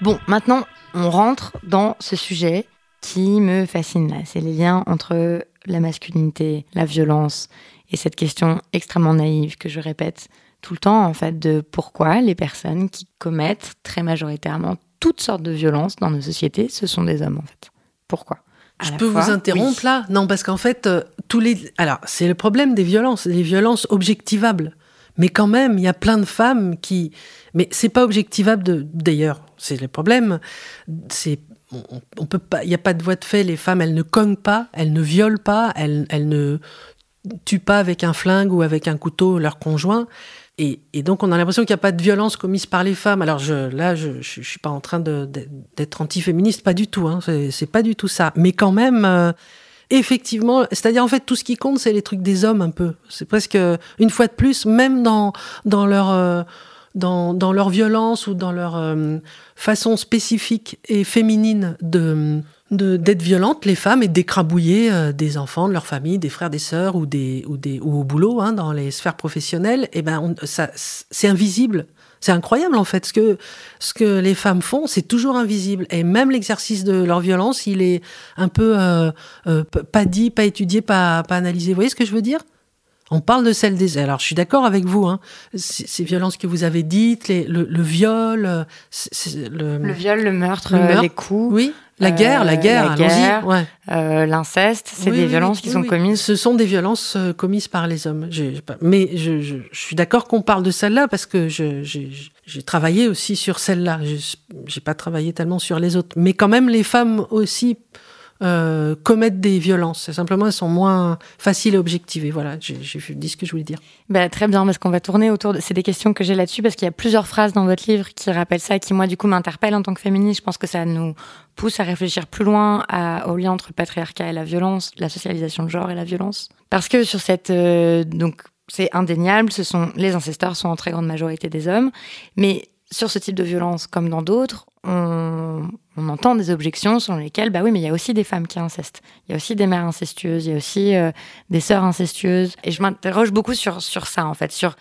Bon, maintenant, on rentre dans ce sujet qui me fascine là. C'est les liens entre la masculinité, la violence et cette question extrêmement naïve que je répète tout le temps, en fait, de pourquoi les personnes qui commettent très majoritairement toutes sortes de violences dans nos sociétés, ce sont des hommes, en fait. Pourquoi? Je peux vous interrompre là? Non, parce qu'en fait, euh, tous les. Alors, c'est le problème des violences, des violences objectivables. Mais quand même, il y a plein de femmes qui. Mais c'est pas objectivable. D'ailleurs, c'est le problème. C'est on, peut pas. Il n'y a pas de voie de fait. Les femmes, elles ne cognent pas, elles ne violent pas, elles, elles ne tuent pas avec un flingue ou avec un couteau leur conjoint. Et, et donc, on a l'impression qu'il n'y a pas de violence commise par les femmes. Alors je, là, je ne suis pas en train d'être anti-féministe, pas du tout. Hein, c'est pas du tout ça. Mais quand même, euh, effectivement, c'est-à-dire en fait tout ce qui compte, c'est les trucs des hommes un peu. C'est presque une fois de plus, même dans dans leur euh, dans, leur violence ou dans leur euh, façon spécifique et féminine de d'être violente, les femmes, et d'écrabouiller euh, des enfants, de leur famille, des frères, des sœurs ou des ou des ou au boulot, hein, dans les sphères professionnelles. Et eh ben, ça c'est invisible. C'est incroyable en fait ce que ce que les femmes font, c'est toujours invisible et même l'exercice de leur violence, il est un peu euh, pas dit, pas étudié, pas pas analysé. Vous voyez ce que je veux dire? On parle de celle des. Alors, je suis d'accord avec vous. Hein. Ces violences que vous avez dites, les, le, le, viol, euh, le, le, viol, le meurtre, les coups. Oui. La guerre, la guerre, allons-y. Ouais. Euh, L'inceste, c'est des violences qui sont commises. Ce sont des violences euh, commises par les hommes. mais je, je, je suis d'accord qu'on parle de celle-là parce que j'ai travaillé aussi sur celle-là. J'ai pas travaillé tellement sur les autres. Mais quand même, les femmes aussi euh, commettent des violences. Simplement, elles sont moins faciles à objectiver. Voilà, j'ai dit ce que je voulais dire. Bah, très bien, parce qu'on va tourner autour de... C'est des questions que j'ai là-dessus, parce qu'il y a plusieurs phrases dans votre livre qui rappellent ça, qui, moi, du coup, m'interpellent en tant que féministe. Je pense que ça nous pousse à réfléchir plus loin au lien entre le patriarcat et la violence, la socialisation de genre et la violence. Parce que sur cette... Euh, donc, c'est indéniable, ce sont les ancesteurs sont en très grande majorité des hommes, mais sur ce type de violence, comme dans d'autres, on, entend des objections selon lesquelles, bah oui, mais il y a aussi des femmes qui incestent. Il y a aussi des mères incestueuses, il y a aussi euh, des sœurs incestueuses. Et je m'interroge beaucoup sur, ça, en fait, sur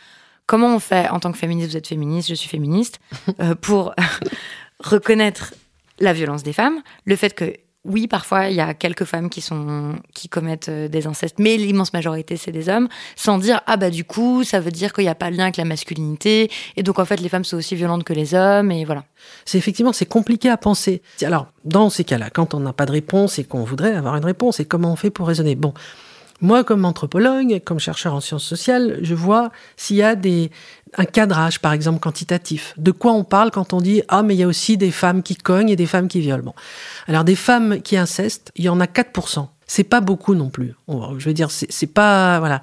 comment on fait, en tant que féministe, vous êtes féministe, je suis féministe, euh, pour reconnaître la violence des femmes, le fait que oui, parfois, il y a quelques femmes qui commettent euh, des incestes, mais l'immense majorité, c'est des hommes, sans dire ah bah du coup, ça veut dire qu'il n'y a pas de lien avec la masculinité, et donc en fait, les femmes sont aussi violentes que les hommes, et voilà. C'est effectivement, c'est compliqué à penser. Alors, dans ces cas-là, quand on n'a pas de réponse et qu'on voudrait avoir une réponse, et comment on fait pour raisonner? Bon, moi, comme anthropologue, comme chercheur en sciences sociales, je vois s'il y a des, un cadrage, par exemple, quantitatif. De quoi on parle quand on dit Ah, mais il y a aussi des femmes qui cognent et des femmes qui violent. Bon. Alors, des femmes qui incestent, il y en a 4%. C'est pas beaucoup non plus. Je veux dire, c'est pas. Voilà.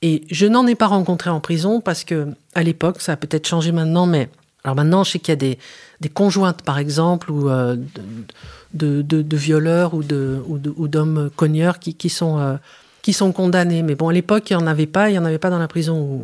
Et je n'en ai pas rencontré en prison parce que, à l'époque, ça a peut-être changé maintenant, mais. Alors maintenant, je sais qu'il y a des, conjointes, par exemple, ou euh, de, violeurs ou d'hommes cogneurs qui, qui sont. Euh, qui sont condamnés. Mais bon, à l'époque, il n'y en avait pas, il n'y en avait pas dans la prison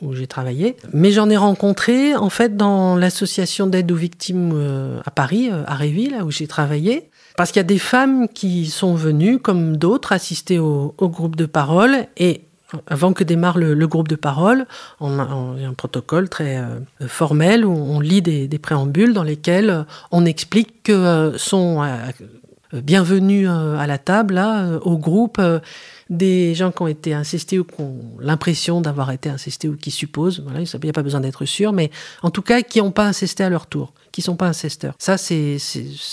où, j'ai travaillé. Mais j'en ai rencontré, en fait, dans l'association d'aide aux victimes euh, à Paris, euh, à Réville, où j'ai travaillé. Parce qu'il y a des femmes qui sont venues, comme d'autres, assister au, groupe de parole. Et avant que démarre le, groupe de parole, on a, un protocole très euh, formel où on lit des, préambules dans lesquels on explique que sont bienvenus à la table, là, au groupe, des gens qui ont été incestés ou qui ont l'impression d'avoir été incestés ou qui supposent, voilà, il n'y a pas besoin d'être sûr, mais en tout cas qui n'ont pas incesté à leur tour, qui ne sont pas incesteurs. Ça, c'est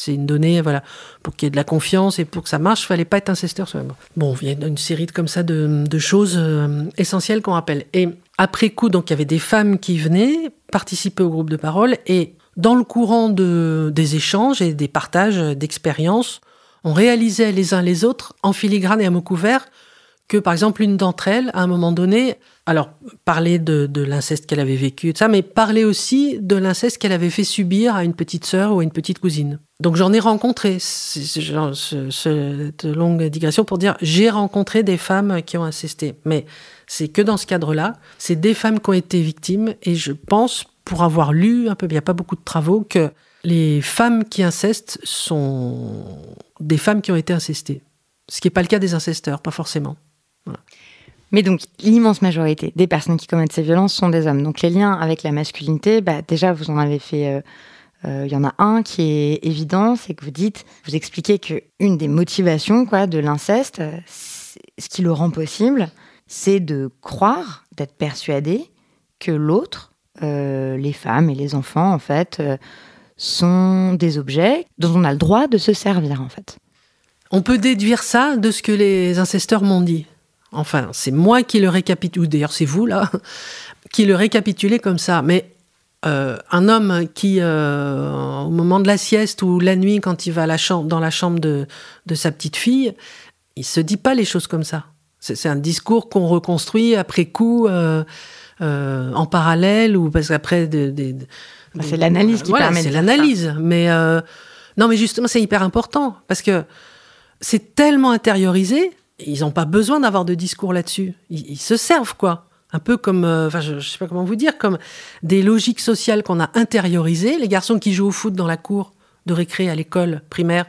une donnée, voilà, pour qu'il y ait de la confiance et pour que ça marche, il fallait pas être incesteur soi-même. Bon, il y a une série de, comme ça de, choses euh, essentielles qu'on rappelle. Et après coup, donc il y avait des femmes qui venaient participer au groupe de parole et dans le courant de, des échanges et des partages d'expériences, on réalisait les uns les autres, en filigrane et à mots couverts, que, par exemple, une d'entre elles, à un moment donné, alors, parler de, l'inceste qu'elle avait vécu, ça, mais parler aussi de l'inceste qu'elle avait fait subir à une petite sœur ou à une petite cousine. Donc, j'en ai rencontré, cette longue digression pour dire, j'ai rencontré des femmes qui ont incesté. Mais c'est que dans ce cadre-là, c'est des femmes qui ont été victimes, et je pense, pour avoir lu un peu, il n'y a pas beaucoup de travaux, que les femmes qui incestent sont des femmes qui ont été incestées. Ce qui n'est pas le cas des incesteurs, pas forcément. Mais donc, l'immense majorité des personnes qui commettent ces violences sont des hommes. Donc, les liens avec la masculinité, bah, déjà, vous en avez fait. Euh, euh, il y en a un qui est évident, c'est que vous dites, vous expliquez que une des motivations de l'inceste, ce qui le rend possible, c'est de croire, d'être persuadé que l'autre, euh, les femmes et les enfants, en fait, sont des objets dont on a le droit de se servir, en fait. On peut déduire ça de ce que les incesteurs m'ont dit. Enfin, c'est moi qui le récapitule, ou d'ailleurs c'est vous là, qui le récapitulez comme ça. Mais euh, un homme qui, euh, au moment de la sieste ou la nuit, quand il va dans la chambre de, sa petite fille, il se dit pas les choses comme ça. C'est un discours qu'on reconstruit après coup, euh, en parallèle, ou parce qu'après. Bah, c'est l'analyse qui permet. C'est l'analyse, mais non, mais justement, c'est hyper important parce que c'est tellement intériorisé ils n'ont pas besoin d'avoir de discours là-dessus. Ils, se servent, quoi. Un peu comme, euh, enfin, je ne sais pas comment vous dire, comme des logiques sociales qu'on a intériorisées. Les garçons qui jouent au foot dans la cour de récré à l'école primaire,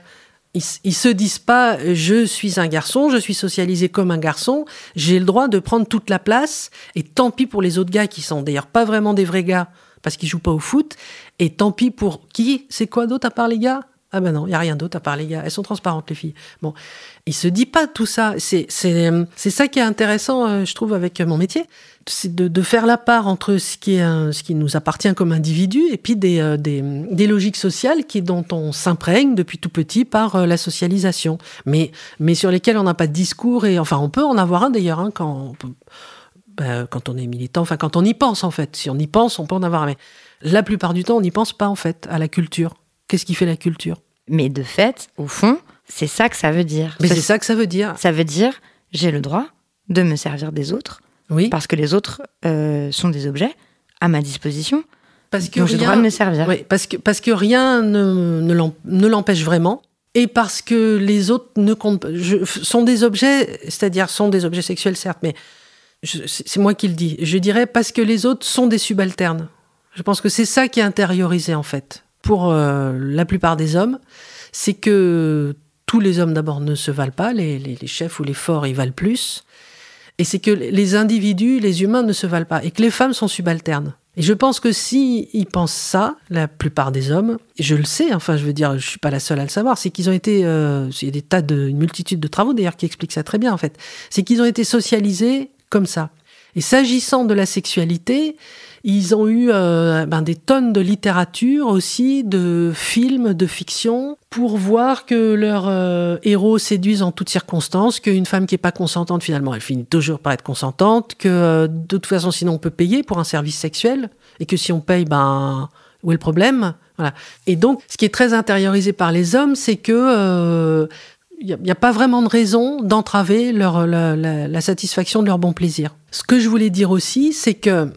ils, ils se disent pas je suis un garçon, je suis socialisé comme un garçon, j'ai le droit de prendre toute la place, et tant pis pour les autres gars qui sont d'ailleurs pas vraiment des vrais gars parce qu'ils jouent pas au foot, et tant pis pour qui? C'est quoi d'autre à part les gars? Ah ben non, il y a rien d'autre à part les gars. Elles sont transparentes les filles. Bon, il se dit pas tout ça. C'est c'est ça qui est intéressant, euh, je trouve, avec mon métier, c'est de, faire la part entre ce qui est ce qui nous appartient comme individu et puis des euh, des, des, logiques sociales qui dont on s'imprègne depuis tout petit par euh, la socialisation, mais mais sur lesquelles on n'a pas de discours et enfin on peut en avoir un d'ailleurs hein, quand ben, quand on est militant, enfin quand on y pense en fait. Si on y pense, on peut en avoir, mais la plupart du temps on n'y pense pas en fait à la culture. Qu'est-ce qui fait la culture? Mais de fait, au fond, c'est ça que ça veut dire. Mais c'est ça que ça veut dire. Ça veut dire j'ai le droit de me servir des autres. Oui. Parce que les autres euh, sont des objets à ma disposition. Parce que j'ai le droit de me servir. Oui, parce que, parce que rien ne, ne l'empêche vraiment. Et parce que les autres ne comptent je, sont des objets, c'est-à-dire sont des objets sexuels certes, mais c'est moi qui le dis. Je dirais parce que les autres sont des subalternes. Je pense que c'est ça qui est intériorisé en fait pour euh, la plupart des hommes, c'est que tous les hommes d'abord ne se valent pas, les, chefs ou les forts, ils valent plus. Et c'est que les individus, les humains ne se valent pas, et que les femmes sont subalternes. Et je pense que si ils pensent ça, la plupart des hommes, et je le sais, enfin je veux dire, je suis pas la seule à le savoir, c'est qu'ils ont été, euh, il y a des tas de, une multitude de travaux d'ailleurs qui expliquent ça très bien en fait, c'est qu'ils ont été socialisés comme ça. Et s'agissant de la sexualité, ils ont eu euh, ben, des tonnes de littérature aussi, de films, de fiction, pour voir que leurs euh, héros séduisent en toutes circonstances, qu'une femme qui est pas consentante, finalement, elle finit toujours par être consentante, que euh, de toute façon, sinon on peut payer pour un service sexuel, et que si on paye, ben où est le problème? Voilà. Et donc, ce qui est très intériorisé par les hommes, c'est que n'y a, pas vraiment de raison d'entraver leur, la, la, satisfaction de leur bon plaisir. Ce que je voulais dire aussi, c'est que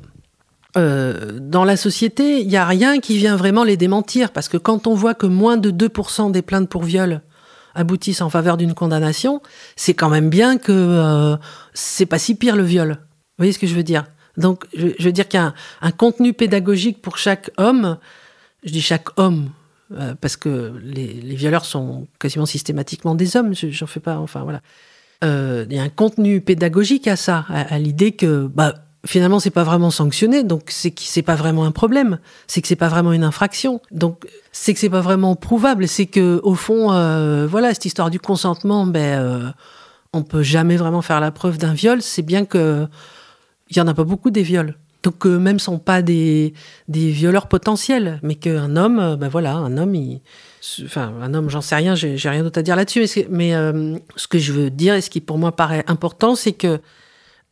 euh, dans la société, il n'y a rien qui vient vraiment les démentir, parce que quand on voit que moins de 2% des plaintes pour viol aboutissent en faveur d'une condamnation, c'est quand même bien que euh, c'est pas si pire le viol. Vous voyez ce que je veux dire? Donc, je, veux dire qu'il y a un, contenu pédagogique pour chaque homme. Je dis chaque homme euh, parce que les, violeurs sont quasiment systématiquement des hommes. J'en fais pas. Enfin voilà. Il y a un contenu pédagogique à ça, à, l'idée que bah, finalement c'est pas vraiment sanctionné donc c'est que pas vraiment un problème c'est que c'est pas vraiment une infraction donc c'est que c'est pas vraiment prouvable c'est que au fond euh, voilà cette histoire du consentement ben euh, on peut jamais vraiment faire la preuve d'un viol c'est bien que il y en a pas beaucoup des viols donc eux-mêmes sont pas des des violeurs potentiels mais qu'un homme euh, ben voilà un homme il enfin un homme j'en sais rien j'ai rien d'autre à dire là-dessus mais, euh, ce que je veux dire et ce qui pour moi paraît important c'est que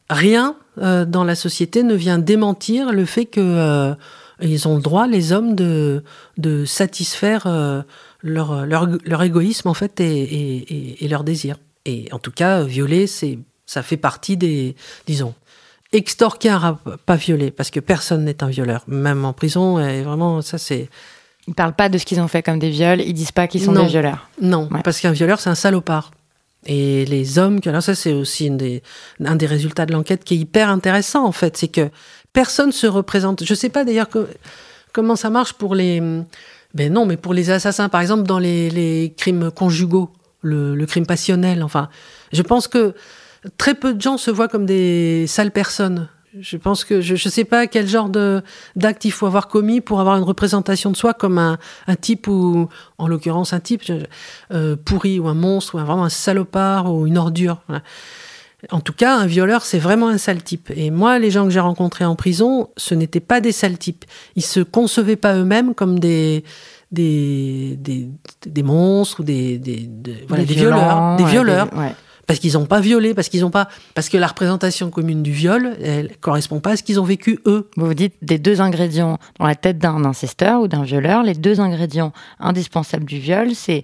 rien euh, dans la société ne vient démentir le fait que euh, ils ont le droit, les hommes, de, de satisfaire euh, leur, leur, leur, égoïsme en fait et, et, et, leur désir. Et en tout cas, violer, c'est Ça fait partie des, disons, extorquer un pas violé, parce que personne n'est un violeur, même en prison. Et vraiment, ça c'est. Ils parlent pas de ce qu'ils ont fait comme des viols. Ils disent pas qu'ils sont des violeurs. Non, parce qu'un violeur c'est un salopard. Et les hommes, alors ça c'est aussi des, un des résultats de l'enquête qui est hyper intéressant en fait, c'est que personne se représente. Je sais pas d'ailleurs comment ça marche pour les, ben non, mais pour les assassins, par exemple dans les, crimes conjugaux, le, le, crime passionnel. Enfin, je pense que très peu de gens se voient comme des sales personnes. Je pense que je ne sais pas quel genre d'acte il faut avoir commis pour avoir une représentation de soi comme un, un type ou, en l'occurrence, un type euh, pourri ou un monstre ou un, vraiment un salopard ou une ordure. En tout cas, un violeur, c'est vraiment un sale type. Et moi, les gens que j'ai rencontrés en prison, ce n'étaient pas des sales types. Ils se concevaient pas eux-mêmes comme des des, des, des monstres ou des, des, voilà, des, violeurs. Des violeurs parce qu'ils n'ont pas violé, parce qu'ils n'ont pas, parce que la représentation commune du viol, elle correspond pas à ce qu'ils ont vécu eux. Vous vous dites des deux ingrédients dans la tête d'un incesteur ou d'un violeur, les deux ingrédients indispensables du viol, c'est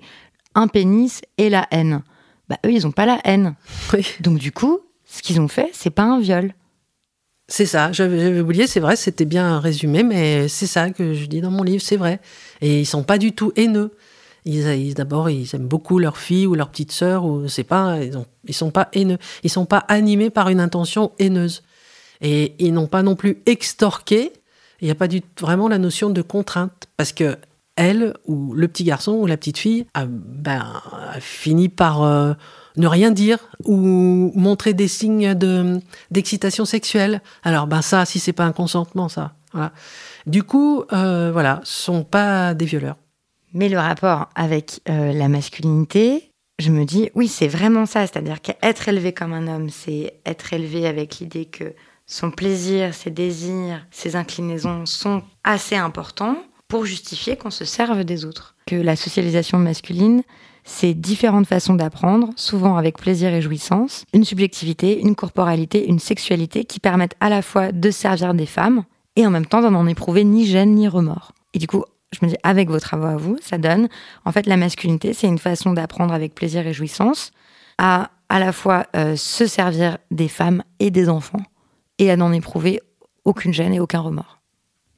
un pénis et la haine. Bah eux, ils n'ont pas la haine. Donc du coup, ce qu'ils ont fait, c'est pas un viol. C'est ça, j'avais oublié, c'est vrai, c'était bien résumé, mais c'est ça que je dis dans mon livre, c'est vrai. Et ils sont pas du tout haineux. Ils, d'abord, ils aiment beaucoup leur fille ou leur petite sœur, ou c'est pas, ils, ont, ils sont pas haineux, ils sont pas animés par une intention haineuse. Et ils n'ont pas non plus extorqué. Il n'y a pas vraiment la notion de contrainte, parce que elle ou le petit garçon ou la petite fille a, ben, fini par euh, ne rien dire ou montrer des signes de d'excitation sexuelle. Alors ben ça, si c'est pas un consentement, ça. Du coup, euh, voilà, sont pas des violeurs. Mais le rapport avec euh, la masculinité, je me dis, oui, c'est vraiment ça. C'est-à-dire qu'être élevé comme un homme, c'est être élevé avec l'idée que son plaisir, ses désirs, ses inclinaisons sont assez importants pour justifier qu'on se serve des autres. Que la socialisation masculine, c'est différentes façons d'apprendre, souvent avec plaisir et jouissance, une subjectivité, une corporalité, une sexualité qui permettent à la fois de servir des femmes et en même temps d'en en éprouver ni gêne ni remords. Et du coup, je me dis, avec vos travaux à vous, ça donne, en fait, la masculinité, c'est une façon d'apprendre avec plaisir et jouissance à à la fois euh, se servir des femmes et des enfants et à n'en éprouver aucune gêne et aucun remords.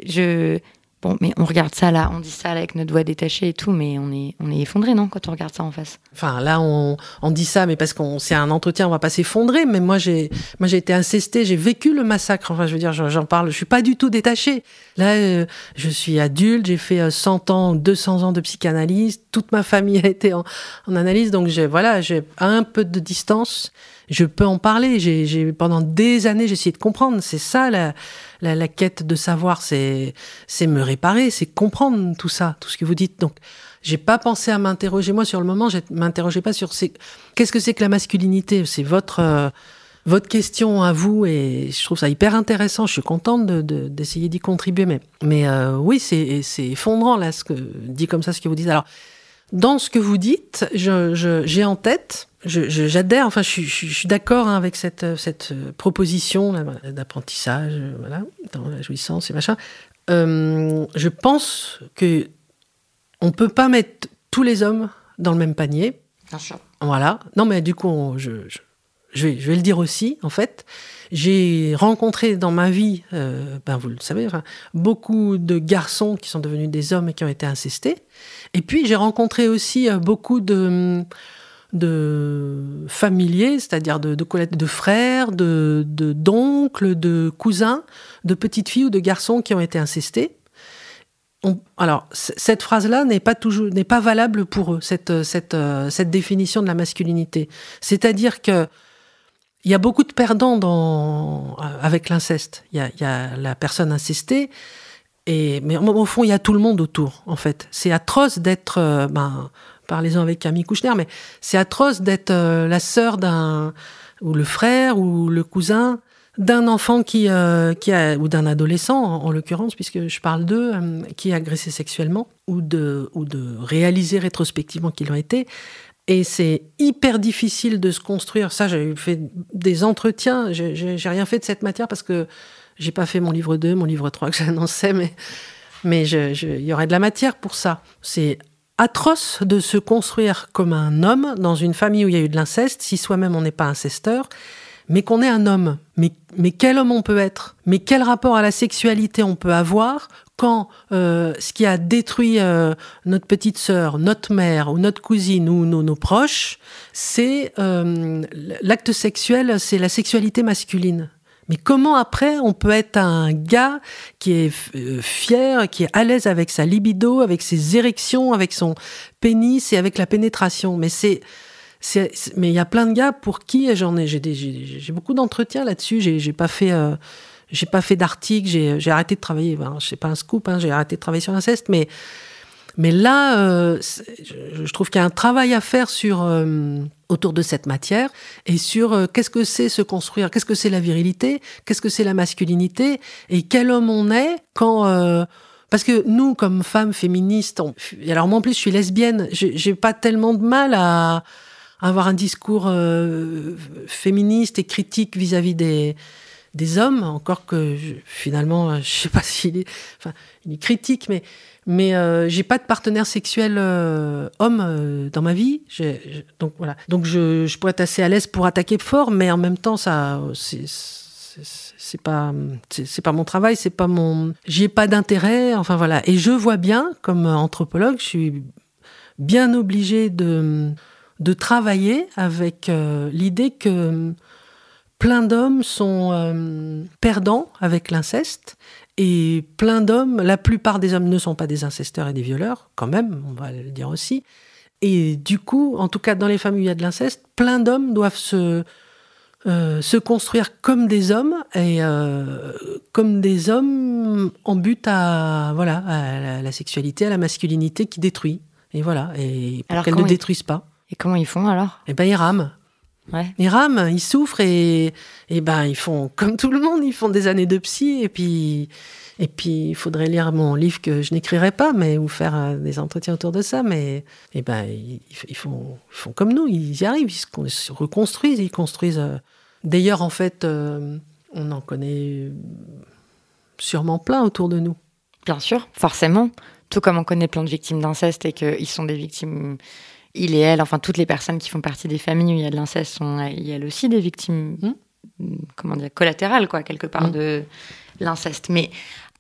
Je, Bon, mais on regarde ça là, on dit ça avec notre voix détachée et tout, mais on est, on est effondré, non, quand on regarde ça en face? Enfin, là, on, on dit ça, mais parce qu'on c'est un entretien, on va pas s'effondrer. Mais moi, j'ai, moi, j'ai été incestée, j'ai vécu le massacre. Enfin, je veux dire, j'en parle, je suis pas du tout détachée. Là, euh, je suis adulte, j'ai fait 100 euh, ans, 200 ans de psychanalyse, toute ma famille a été en, en analyse, donc j'ai, voilà, j'ai un peu de distance. Je peux en parler. J'ai, pendant des années, j'ai essayé de comprendre. C'est ça la la, quête de savoir, c'est c'est me réparer, c'est comprendre tout ça, tout ce que vous dites. Donc, j'ai pas pensé à m'interroger moi sur le moment. Je m'interrogeais pas sur qu'est-ce que c'est que la masculinité? C'est votre euh, votre question à vous et je trouve ça hyper intéressant. Je suis contente d'essayer de, d'y contribuer. Mais, mais euh, oui, c'est effondrant là, ce que dit comme ça ce que vous dites. Alors, dans ce que vous dites, j'ai en tête j'adhère, enfin, je, suis d'accord hein, avec cette, cette proposition d'apprentissage, voilà, dans la jouissance et machin. Euh, je pense que on peut pas mettre tous les hommes dans le même panier. Bien sûr. Voilà. Non, mais du coup, je, je, vais, je vais le dire aussi, en fait. J'ai rencontré dans ma vie, euh, ben vous le savez, beaucoup de garçons qui sont devenus des hommes et qui ont été incestés. Et puis j'ai rencontré aussi euh, beaucoup de de familiers, c'est-à-dire de, frères, de d'oncles, de, cousins, de petites filles ou de garçons qui ont été incestés. alors, cette phrase-là n'est pas toujours, n'est pas valable pour eux, cette, cette, euh, cette définition de la masculinité. C'est-à-dire que il y a beaucoup de perdants euh, avec l'inceste. Il, y a, la personne incestée, mais au fond, il y a tout le monde autour, en fait. C'est atroce d'être, euh, ben, parlez-en avec Camille Kouchner, mais c'est atroce d'être euh, la sœur ou le frère, ou le cousin d'un enfant qui, ou d'un adolescent, en, l'occurrence, puisque je parle d'eux, qui est agressé sexuellement, ou de, ou de réaliser rétrospectivement qu'ils l'ont été. Et c'est hyper difficile de se construire. Ça, j'ai fait des entretiens. J'ai rien fait de cette matière parce que j'ai pas fait mon livre 2, mon livre 3 que j'annonçais, mais mais il y aurait de la matière pour ça. C'est atroce de se construire comme un homme dans une famille où il y a eu de l'inceste, si soi-même on n'est pas incesteur. mais qu'on est un homme. Mais, mais quel homme on peut être? Mais quel rapport à la sexualité on peut avoir quand euh, ce qui a détruit euh, notre petite sœur, notre mère ou notre cousine ou nos, proches, c'est euh, l'acte sexuel, c'est la sexualité masculine. Mais comment après on peut être un gars qui est fier, qui est à l'aise avec sa libido, avec ses érections, avec son pénis et avec la pénétration? Mais c'est mais il y a plein de gars pour qui j'ai beaucoup d'entretiens là-dessus. J'ai pas fait j'ai pas fait d'articles, j'ai arrêté de travailler. Ben, je sais pas un scoop, hein, j'ai arrêté de travailler sur l'inceste, mais mais là, euh, je, trouve qu'il y a un travail à faire sur euh, autour de cette matière et sur euh, qu'est-ce que c'est se construire, qu'est-ce que c'est la virilité, qu'est-ce que c'est la masculinité et quel homme on est quand parce que nous, comme femmes féministes, alors moi en plus je suis lesbienne, j'ai pas tellement de mal à, avoir un discours féministe et critique vis-à-vis des des hommes, encore que finalement, je sais pas s'il est, enfin, il est critique, mais mais euh, j'ai pas de partenaire sexuel euh, homme euh, dans ma vie. donc voilà. Donc je, pourrais être assez à l'aise pour attaquer fort, mais en même temps, ça, c'est pas, c'est pas mon travail, c'est pas mon, j'y pas d'intérêt. Enfin voilà. Et je vois bien, comme anthropologue, je suis bien obligée de de travailler avec l'idée que plein d'hommes sont perdants avec l'inceste et plein d'hommes, la plupart des hommes ne sont pas des incesteurs et des violeurs, quand même, on va le dire aussi. Et du coup, en tout cas dans les familles où il y a de l'inceste, plein d'hommes doivent se, euh, se construire comme des hommes et euh, comme des hommes en but à voilà à la, sexualité, à la masculinité qui détruit. Et voilà, et pour qu'elles ne détruisent pas. Et comment ils font alors? Eh ben ils rament. Ils rament, ils souffrent et, et ben ils font comme tout le monde, ils font des années de psy et puis et puis il faudrait lire mon livre que je n'écrirai pas, mais ou faire euh, des entretiens autour de ça, mais et ben ils, font, font comme nous, ils y arrivent, ils se reconstruisent, ils construisent. Euh. D'ailleurs en fait, euh, on en connaît sûrement plein autour de nous. Bien sûr, forcément. Tout comme on connaît plein de victimes d'inceste et qu'ils sont des victimes il et elle, enfin toutes les personnes qui font partie des familles où il y a de l'inceste sont elles aussi des victimes, hmm. comment dire, collatérales, quoi, quelque part hmm. de l'inceste. Mais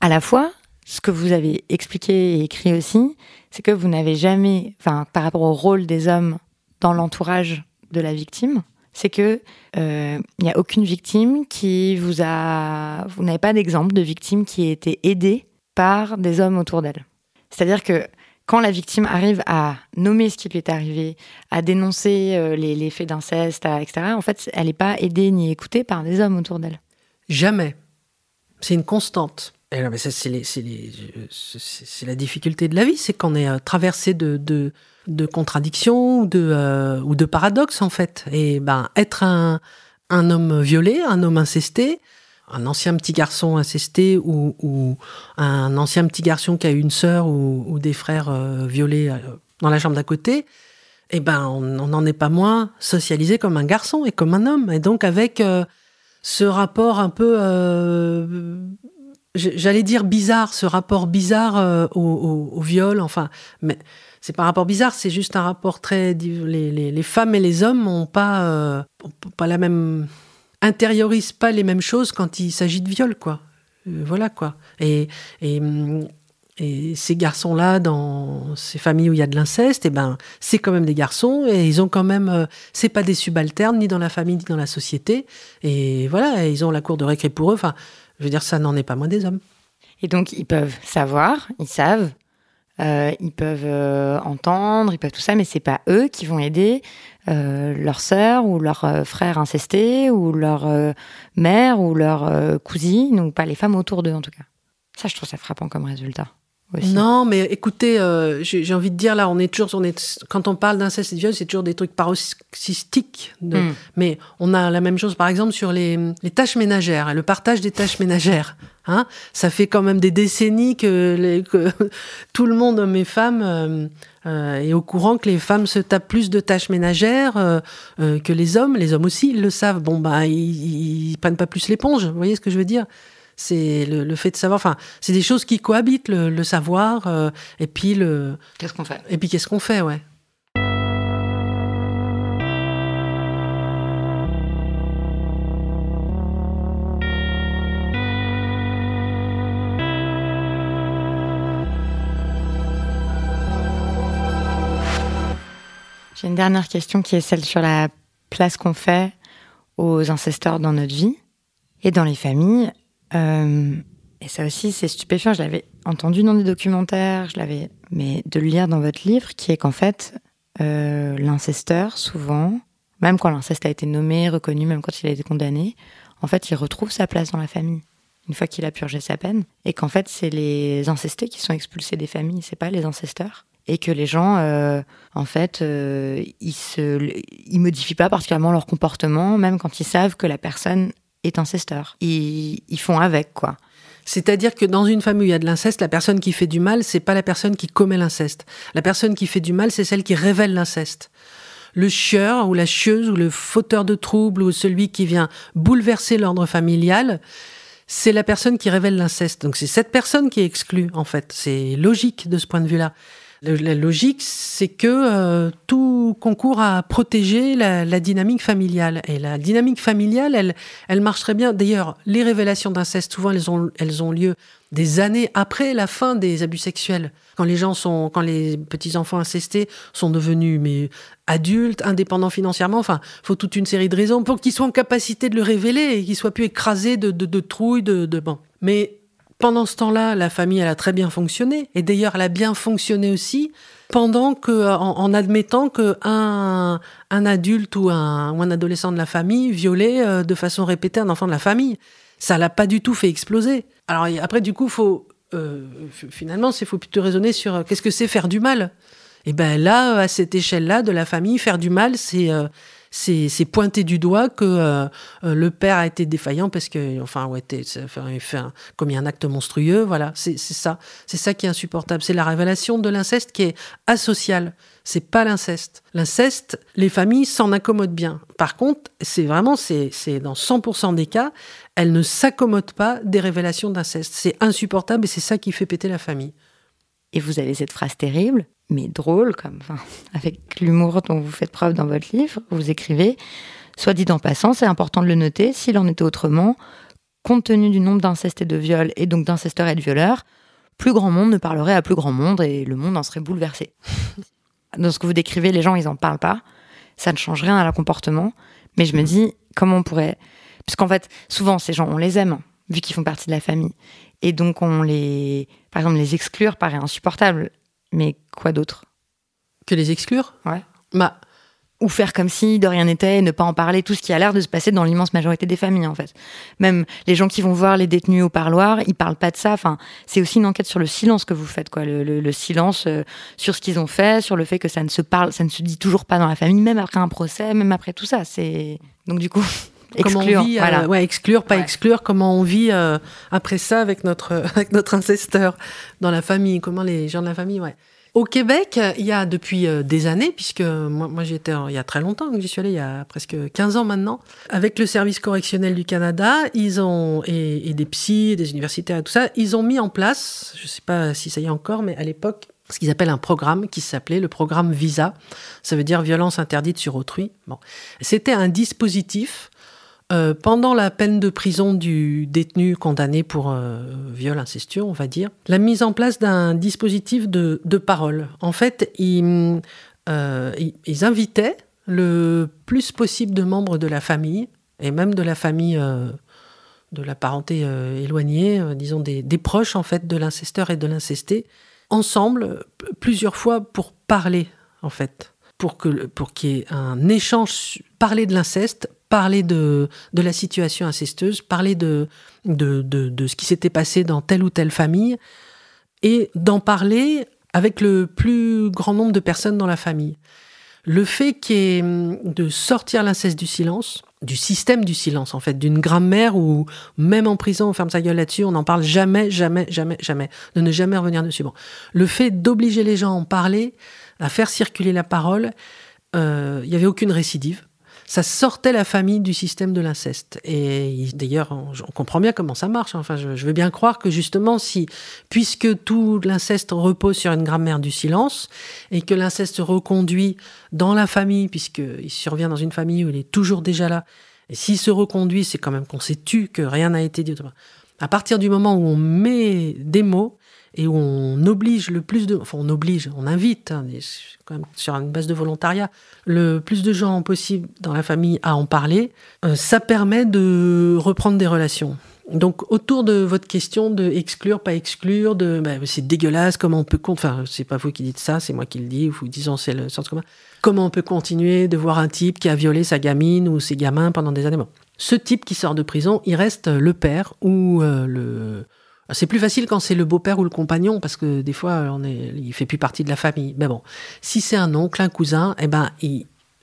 à la fois, ce que vous avez expliqué et écrit aussi, c'est que vous n'avez jamais, enfin, par rapport au rôle des hommes dans l'entourage de la victime, c'est que euh, il n'y a aucune victime qui vous a, vous n'avez pas d'exemple de victime qui a été aidée par des hommes autour d'elle. C'est-à-dire que quand la victime arrive à nommer ce qui lui est arrivé, à dénoncer euh, les, faits d'inceste, etc., en fait, elle n'est pas aidée ni écoutée par des hommes autour d'elle. Jamais. C'est une constante. Et là, c'est, la difficulté de la vie, c'est qu'on est euh, traversé de, contradictions ou de, euh, ou de paradoxes, en fait. Et ben, être un homme violé, un homme incesté, un ancien petit garçon incesté ou, un ancien petit garçon qui a eu une sœur ou, des frères euh, violés euh, dans la chambre d'à côté, eh ben on n'en est pas moins socialisé comme un garçon et comme un homme. Et donc avec euh, ce rapport un peu, j'allais dire bizarre, ce rapport bizarre au, viol, enfin, mais c'est pas un rapport bizarre, c'est juste un rapport très. Les, femmes et les hommes n'ont pas, pas la même intériorise pas les mêmes choses quand il s'agit de viol, quoi. Euh, voilà, quoi. Et, et, et ces garçons-là, dans ces familles où il y a de l'inceste, eh ben, c'est quand même des garçons et ils ont quand même, euh, c'est pas des subalternes ni dans la famille ni dans la société. Et voilà, ils ont la cour de récré pour eux. Enfin, je veux dire, ça n'en est pas moins des hommes. Et donc, ils peuvent savoir, ils savent, euh, ils peuvent entendre, ils peuvent tout ça, mais c'est pas eux qui vont aider euh, leur sœur ou leur euh, frère incesté ou leur euh, mère ou leur cousine ou pas les femmes autour d'eux en tout cas. Ça, je trouve ça frappant comme résultat. Non, mais écoutez, j'ai envie de dire là, on est toujours, on est, quand on parle d'inceste et de viol, c'est toujours des trucs paroxystiques. Hmm. Mais on a la même chose, par exemple, sur les, les tâches ménagères, le partage des tâches ménagères. Hein ça fait quand même des décennies que, les, que tout le monde, hommes et femmes, euh, et au courant que les femmes se tapent plus de tâches ménagères euh, euh, que les hommes. Les hommes aussi, ils le savent. Bon, bah, ils, prennent pas plus l'éponge. Vous voyez ce que je veux dire? c'est le, fait de savoir. Enfin, c'est des choses qui cohabitent le, savoir euh, et puis le. Qu'est-ce qu'on fait? Et puis qu'est-ce qu'on fait, ouais. J'ai une dernière question qui est celle sur la place qu'on fait aux ancêtres dans notre vie et dans les familles. Euh, et ça aussi, c'est stupéfiant. Je l'avais entendu dans des documentaires, je l'avais, mais de le lire dans votre livre, qui est qu'en fait, euh, l'incesteur, souvent, même quand l'inceste a été nommé, reconnu, même quand il a été condamné, en fait, il retrouve sa place dans la famille une fois qu'il a purgé sa peine, et qu'en fait, c'est les incestés qui sont expulsés des familles, c'est pas les ancesteurs et que les gens, euh, en fait, ils se, ils modifient pas particulièrement leur comportement, même quand ils savent que la personne est incesteur. Ils, ils font avec, quoi. C'est-à-dire que dans une famille où il y a de l'inceste, la personne qui fait du mal, c'est pas la personne qui commet l'inceste. La personne qui fait du mal, c'est celle qui révèle l'inceste. Le chieur ou la chieuse ou le fauteur de troubles ou celui qui vient bouleverser l'ordre familial, c'est la personne qui révèle l'inceste. Donc c'est cette personne qui est exclue, en fait. C'est logique de ce point de vue-là. La logique, c'est que euh, tout concourt à protéger la, dynamique familiale. Et la dynamique familiale, elle, elle marche très bien. D'ailleurs, les révélations d'inceste, souvent, elles ont, elles ont lieu des années après la fin des abus sexuels. Quand les gens sont, quand les petits enfants incestés sont devenus mais adultes, indépendants financièrement. Enfin, faut toute une série de raisons pour qu'ils soient en capacité de le révéler et qu'ils soient plus écrasés de, de, de trouilles, de, de bon. Mais pendant ce temps-là, la famille, elle a très bien fonctionné. Et d'ailleurs, elle a bien fonctionné aussi pendant que, en, admettant que un, un adulte ou un, ou un adolescent de la famille violait euh, de façon répétée un enfant de la famille. Ça l'a pas du tout fait exploser. Alors après, du coup, faut euh, finalement, il faut plutôt raisonner sur euh, qu'est-ce que c'est faire du mal? Et ben là, à cette échelle-là de la famille, faire du mal, c'est c'est pointer du doigt que euh, euh, le père a été défaillant parce que, enfin, ouais, il fait un, commis un acte monstrueux. Voilà, c'est ça. C'est ça qui est insupportable. C'est la révélation de l'inceste qui est asociale. C'est pas l'inceste. L'inceste, les familles s'en accommodent bien. Par contre, c'est vraiment, c'est dans 100% des cas, elles ne s'accommodent pas des révélations d'inceste. C'est insupportable et c'est ça qui fait péter la famille. Et vous avez cette phrase terrible mais drôle, comme, enfin, avec l'humour dont vous faites preuve dans votre livre, vous écrivez Soit dit en passant, c'est important de le noter, s'il en était autrement, compte tenu du nombre d'incestes et de viols, et donc d'incesteurs et de violeurs, plus grand monde ne parlerait à plus grand monde et le monde en serait bouleversé. Dans ce que vous décrivez, les gens, ils en parlent pas. Ça ne change rien à leur comportement. Mais je me dis, comment on pourrait. Parce qu'en fait, souvent, ces gens, on les aime, vu qu'ils font partie de la famille. Et donc, on les. Par exemple, les exclure paraît insupportable. Mais quoi d'autre? Que les exclure? Ouais. Bah. Ou faire comme si de rien n'était, ne pas en parler, tout ce qui a l'air de se passer dans l'immense majorité des familles, en fait. Même les gens qui vont voir les détenus au parloir, ils parlent pas de ça. Enfin, c'est aussi une enquête sur le silence que vous faites, quoi. Le, silence euh, sur ce qu'ils ont fait, sur le fait que ça ne se parle, ça ne se dit toujours pas dans la famille, même après un procès, même après tout ça. C'est donc du coup. Comment exclure, on vit, euh, ouais, exclure, pas exclure. Comment on vit euh, après ça avec notre avec notre incesteur dans la famille. Comment les gens de la famille, ouais. Au Québec, il y a depuis euh, des années, puisque moi, moi j'y étais il y a très longtemps, j'y suis allée il y a presque 15 ans maintenant, avec le service correctionnel du Canada, ils ont et, des psys, des universitaires et tout ça, ils ont mis en place, je ne sais pas si ça y est encore, mais à l'époque, ce qu'ils appellent un programme qui s'appelait le programme Visa. Ça veut dire violence interdite sur autrui. Bon, c'était un dispositif euh, pendant la peine de prison du détenu condamné pour euh, viol incestueux, on va dire, la mise en place d'un dispositif de, parole. En fait, ils, euh, ils, invitaient le plus possible de membres de la famille, et même de la famille de la parenté éloignée, disons des, des, proches en fait de l'incesteur et de l'incesté, ensemble plusieurs fois pour parler en fait, pour que pour qu'il y ait un échange, parler de l'inceste, parler de, de la situation incestueuse, parler de, de, de, de ce qui s'était passé dans telle ou telle famille, et d'en parler avec le plus grand nombre de personnes dans la famille. Le fait qui de sortir l'inceste du silence, du système du silence en fait, d'une grammaire où même en prison on ferme sa gueule là-dessus, on n'en parle jamais, jamais, jamais, jamais, de ne jamais revenir dessus. Bon, le fait d'obliger les gens à en parler, à faire circuler la parole, euh, il n'y avait aucune récidive ça sortait la famille du système de l'inceste. Et d'ailleurs, on, comprend bien comment ça marche. Enfin, je, veux bien croire que justement, si, puisque tout l'inceste repose sur une grammaire du silence, et que l'inceste reconduit dans la famille, puisqu'il survient dans une famille où il est toujours déjà là, et s'il se reconduit, c'est quand même qu'on s'est tu, que rien n'a été dit. À partir du moment où on met des mots, et où on oblige le plus de, enfin on oblige, on invite, hein, quand même sur une base de volontariat, le plus de gens possible dans la famille à en parler, euh, ça permet de reprendre des relations. Donc autour de votre question de exclure, pas exclure, de bah, c'est dégueulasse, comment on peut enfin c'est pas vous qui dites ça, c'est moi qui le dis, vous disons c'est le sens commun. Comment on peut continuer de voir un type qui a violé sa gamine ou ses gamins pendant des années? Bon. Ce type qui sort de prison, il reste le père ou euh, le c'est plus facile quand c'est le beau-père ou le compagnon parce que des fois on est, il fait plus partie de la famille. Mais bon, si c'est un oncle, un cousin, eh ben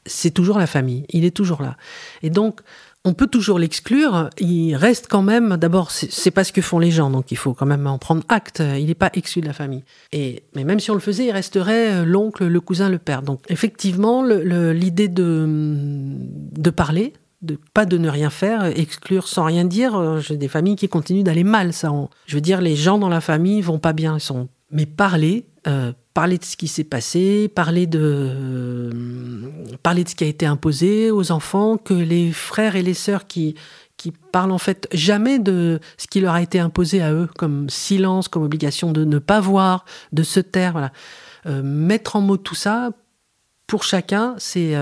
c'est toujours la famille. Il est toujours là. Et donc on peut toujours l'exclure. Il reste quand même. D'abord, c'est pas ce que font les gens, donc il faut quand même en prendre acte. Il n'est pas exclu de la famille. Et mais même si on le faisait, il resterait euh, l'oncle, le cousin, le père. Donc effectivement, l'idée de de parler, de pas de ne rien faire, exclure sans rien dire. Euh, j'ai des familles qui continuent d'aller mal. Ça, je veux dire, les gens dans la famille vont pas bien. Ils sont mais parler, euh, parler de ce qui s'est passé, parler de, euh, parler de ce qui a été imposé aux enfants, que les frères et les sœurs qui, qui parlent en fait jamais de ce qui leur a été imposé à eux, comme silence, comme obligation de ne pas voir, de se taire. Voilà. Mettre en mots tout ça, pour chacun, c'est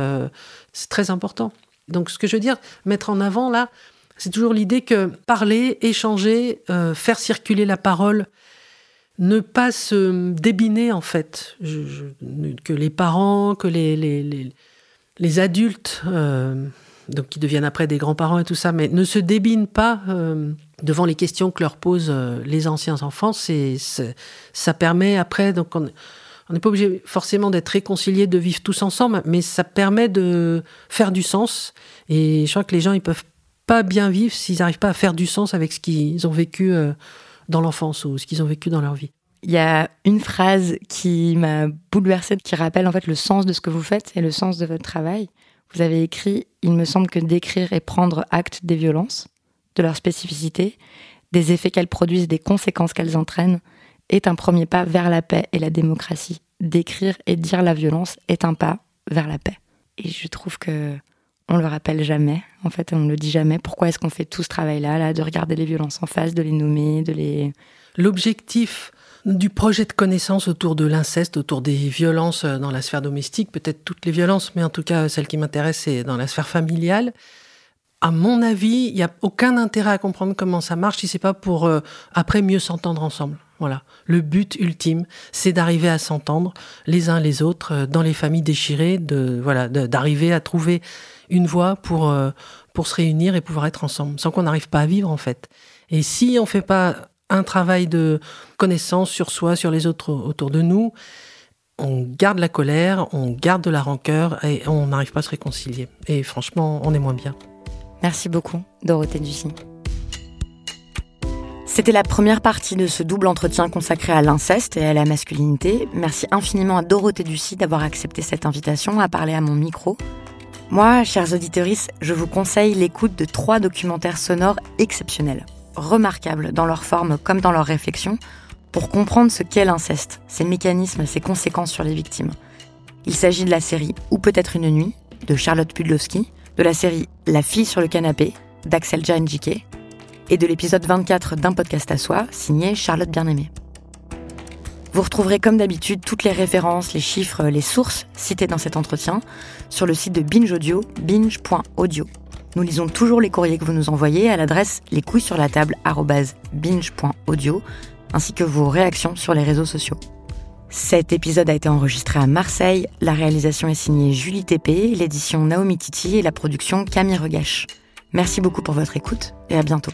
c'est très important. Donc ce que je veux dire, mettre en avant là, c'est toujours l'idée que parler, échanger, faire circuler la parole, ne pas se débiner en fait, que les parents, que les, adultes, euh, donc qui deviennent après des grands-parents et tout ça, mais ne se débinent pas euh, devant les questions que leur posent euh, les anciens enfants. C'est, ça permet après, donc on n'est pas obligé forcément d'être réconciliés, de vivre tous ensemble, mais ça permet de faire du sens. Et je crois que les gens, ils peuvent pas bien vivre s'ils n'arrivent pas à faire du sens avec ce qu'ils ont vécu dans l'enfance ou ce qu'ils ont vécu dans leur vie. Il y a une phrase qui m'a bouleversée, qui rappelle en fait le sens de ce que vous faites et le sens de votre travail. Vous avez écrit Il me semble que d'écrire et prendre acte des violences, de leur spécificité, des effets qu'elles produisent, des conséquences qu'elles entraînent, est un premier pas vers la paix et la démocratie. D'écrire et dire la violence est un pas vers la paix. Et je trouve que on le rappelle jamais. En fait, on ne le dit jamais. Pourquoi est-ce qu'on fait tout ce travail-là, là, de regarder les violences en face, de les nommer, de les. L'objectif du projet de connaissance autour de l'inceste, autour des violences dans la sphère domestique, peut-être toutes les violences, mais en tout cas celle qui m'intéresse, c'est dans la sphère familiale. À mon avis, il n'y a aucun intérêt à comprendre comment ça marche si c'est pas pour euh, après mieux s'entendre ensemble. Voilà. Le but ultime, c'est d'arriver à s'entendre les uns les autres euh, dans les familles déchirées, de voilà, d'arriver à trouver une voie pour, euh, pour se réunir et pouvoir être ensemble, sans qu'on n'arrive pas à vivre en fait. Et si on fait pas un travail de connaissance sur soi, sur les autres autour de nous, on garde la colère, on garde de la rancœur et on n'arrive pas à se réconcilier. Et franchement, on est moins bien. Merci beaucoup, Dorothée Ducy. C'était la première partie de ce double entretien consacré à l'inceste et à la masculinité. Merci infiniment à Dorothée Ducy d'avoir accepté cette invitation à parler à mon micro. Moi, chers auditeurs, je vous conseille l'écoute de trois documentaires sonores exceptionnels, remarquables dans leur forme comme dans leur réflexion, pour comprendre ce qu'est l'inceste, ses mécanismes, ses conséquences sur les victimes. Il s'agit de la série Ou peut-être une nuit de Charlotte Pudlowski, de la série La fille sur le canapé d'Axel Janjike et de l'épisode 24 d'un podcast à soi signé Charlotte Bien-Aimée. Vous retrouverez comme d'habitude toutes les références, les chiffres, les sources citées dans cet entretien sur le site de Binge Audio, binge.audio. Nous lisons toujours les courriers que vous nous envoyez à l'adresse les couilles sur la table binge.audio ainsi que vos réactions sur les réseaux sociaux. Cet épisode a été enregistré à Marseille, la réalisation est signée Julie TP, l'édition Naomi Titi et la production Camille Regache. Merci beaucoup pour votre écoute et à bientôt.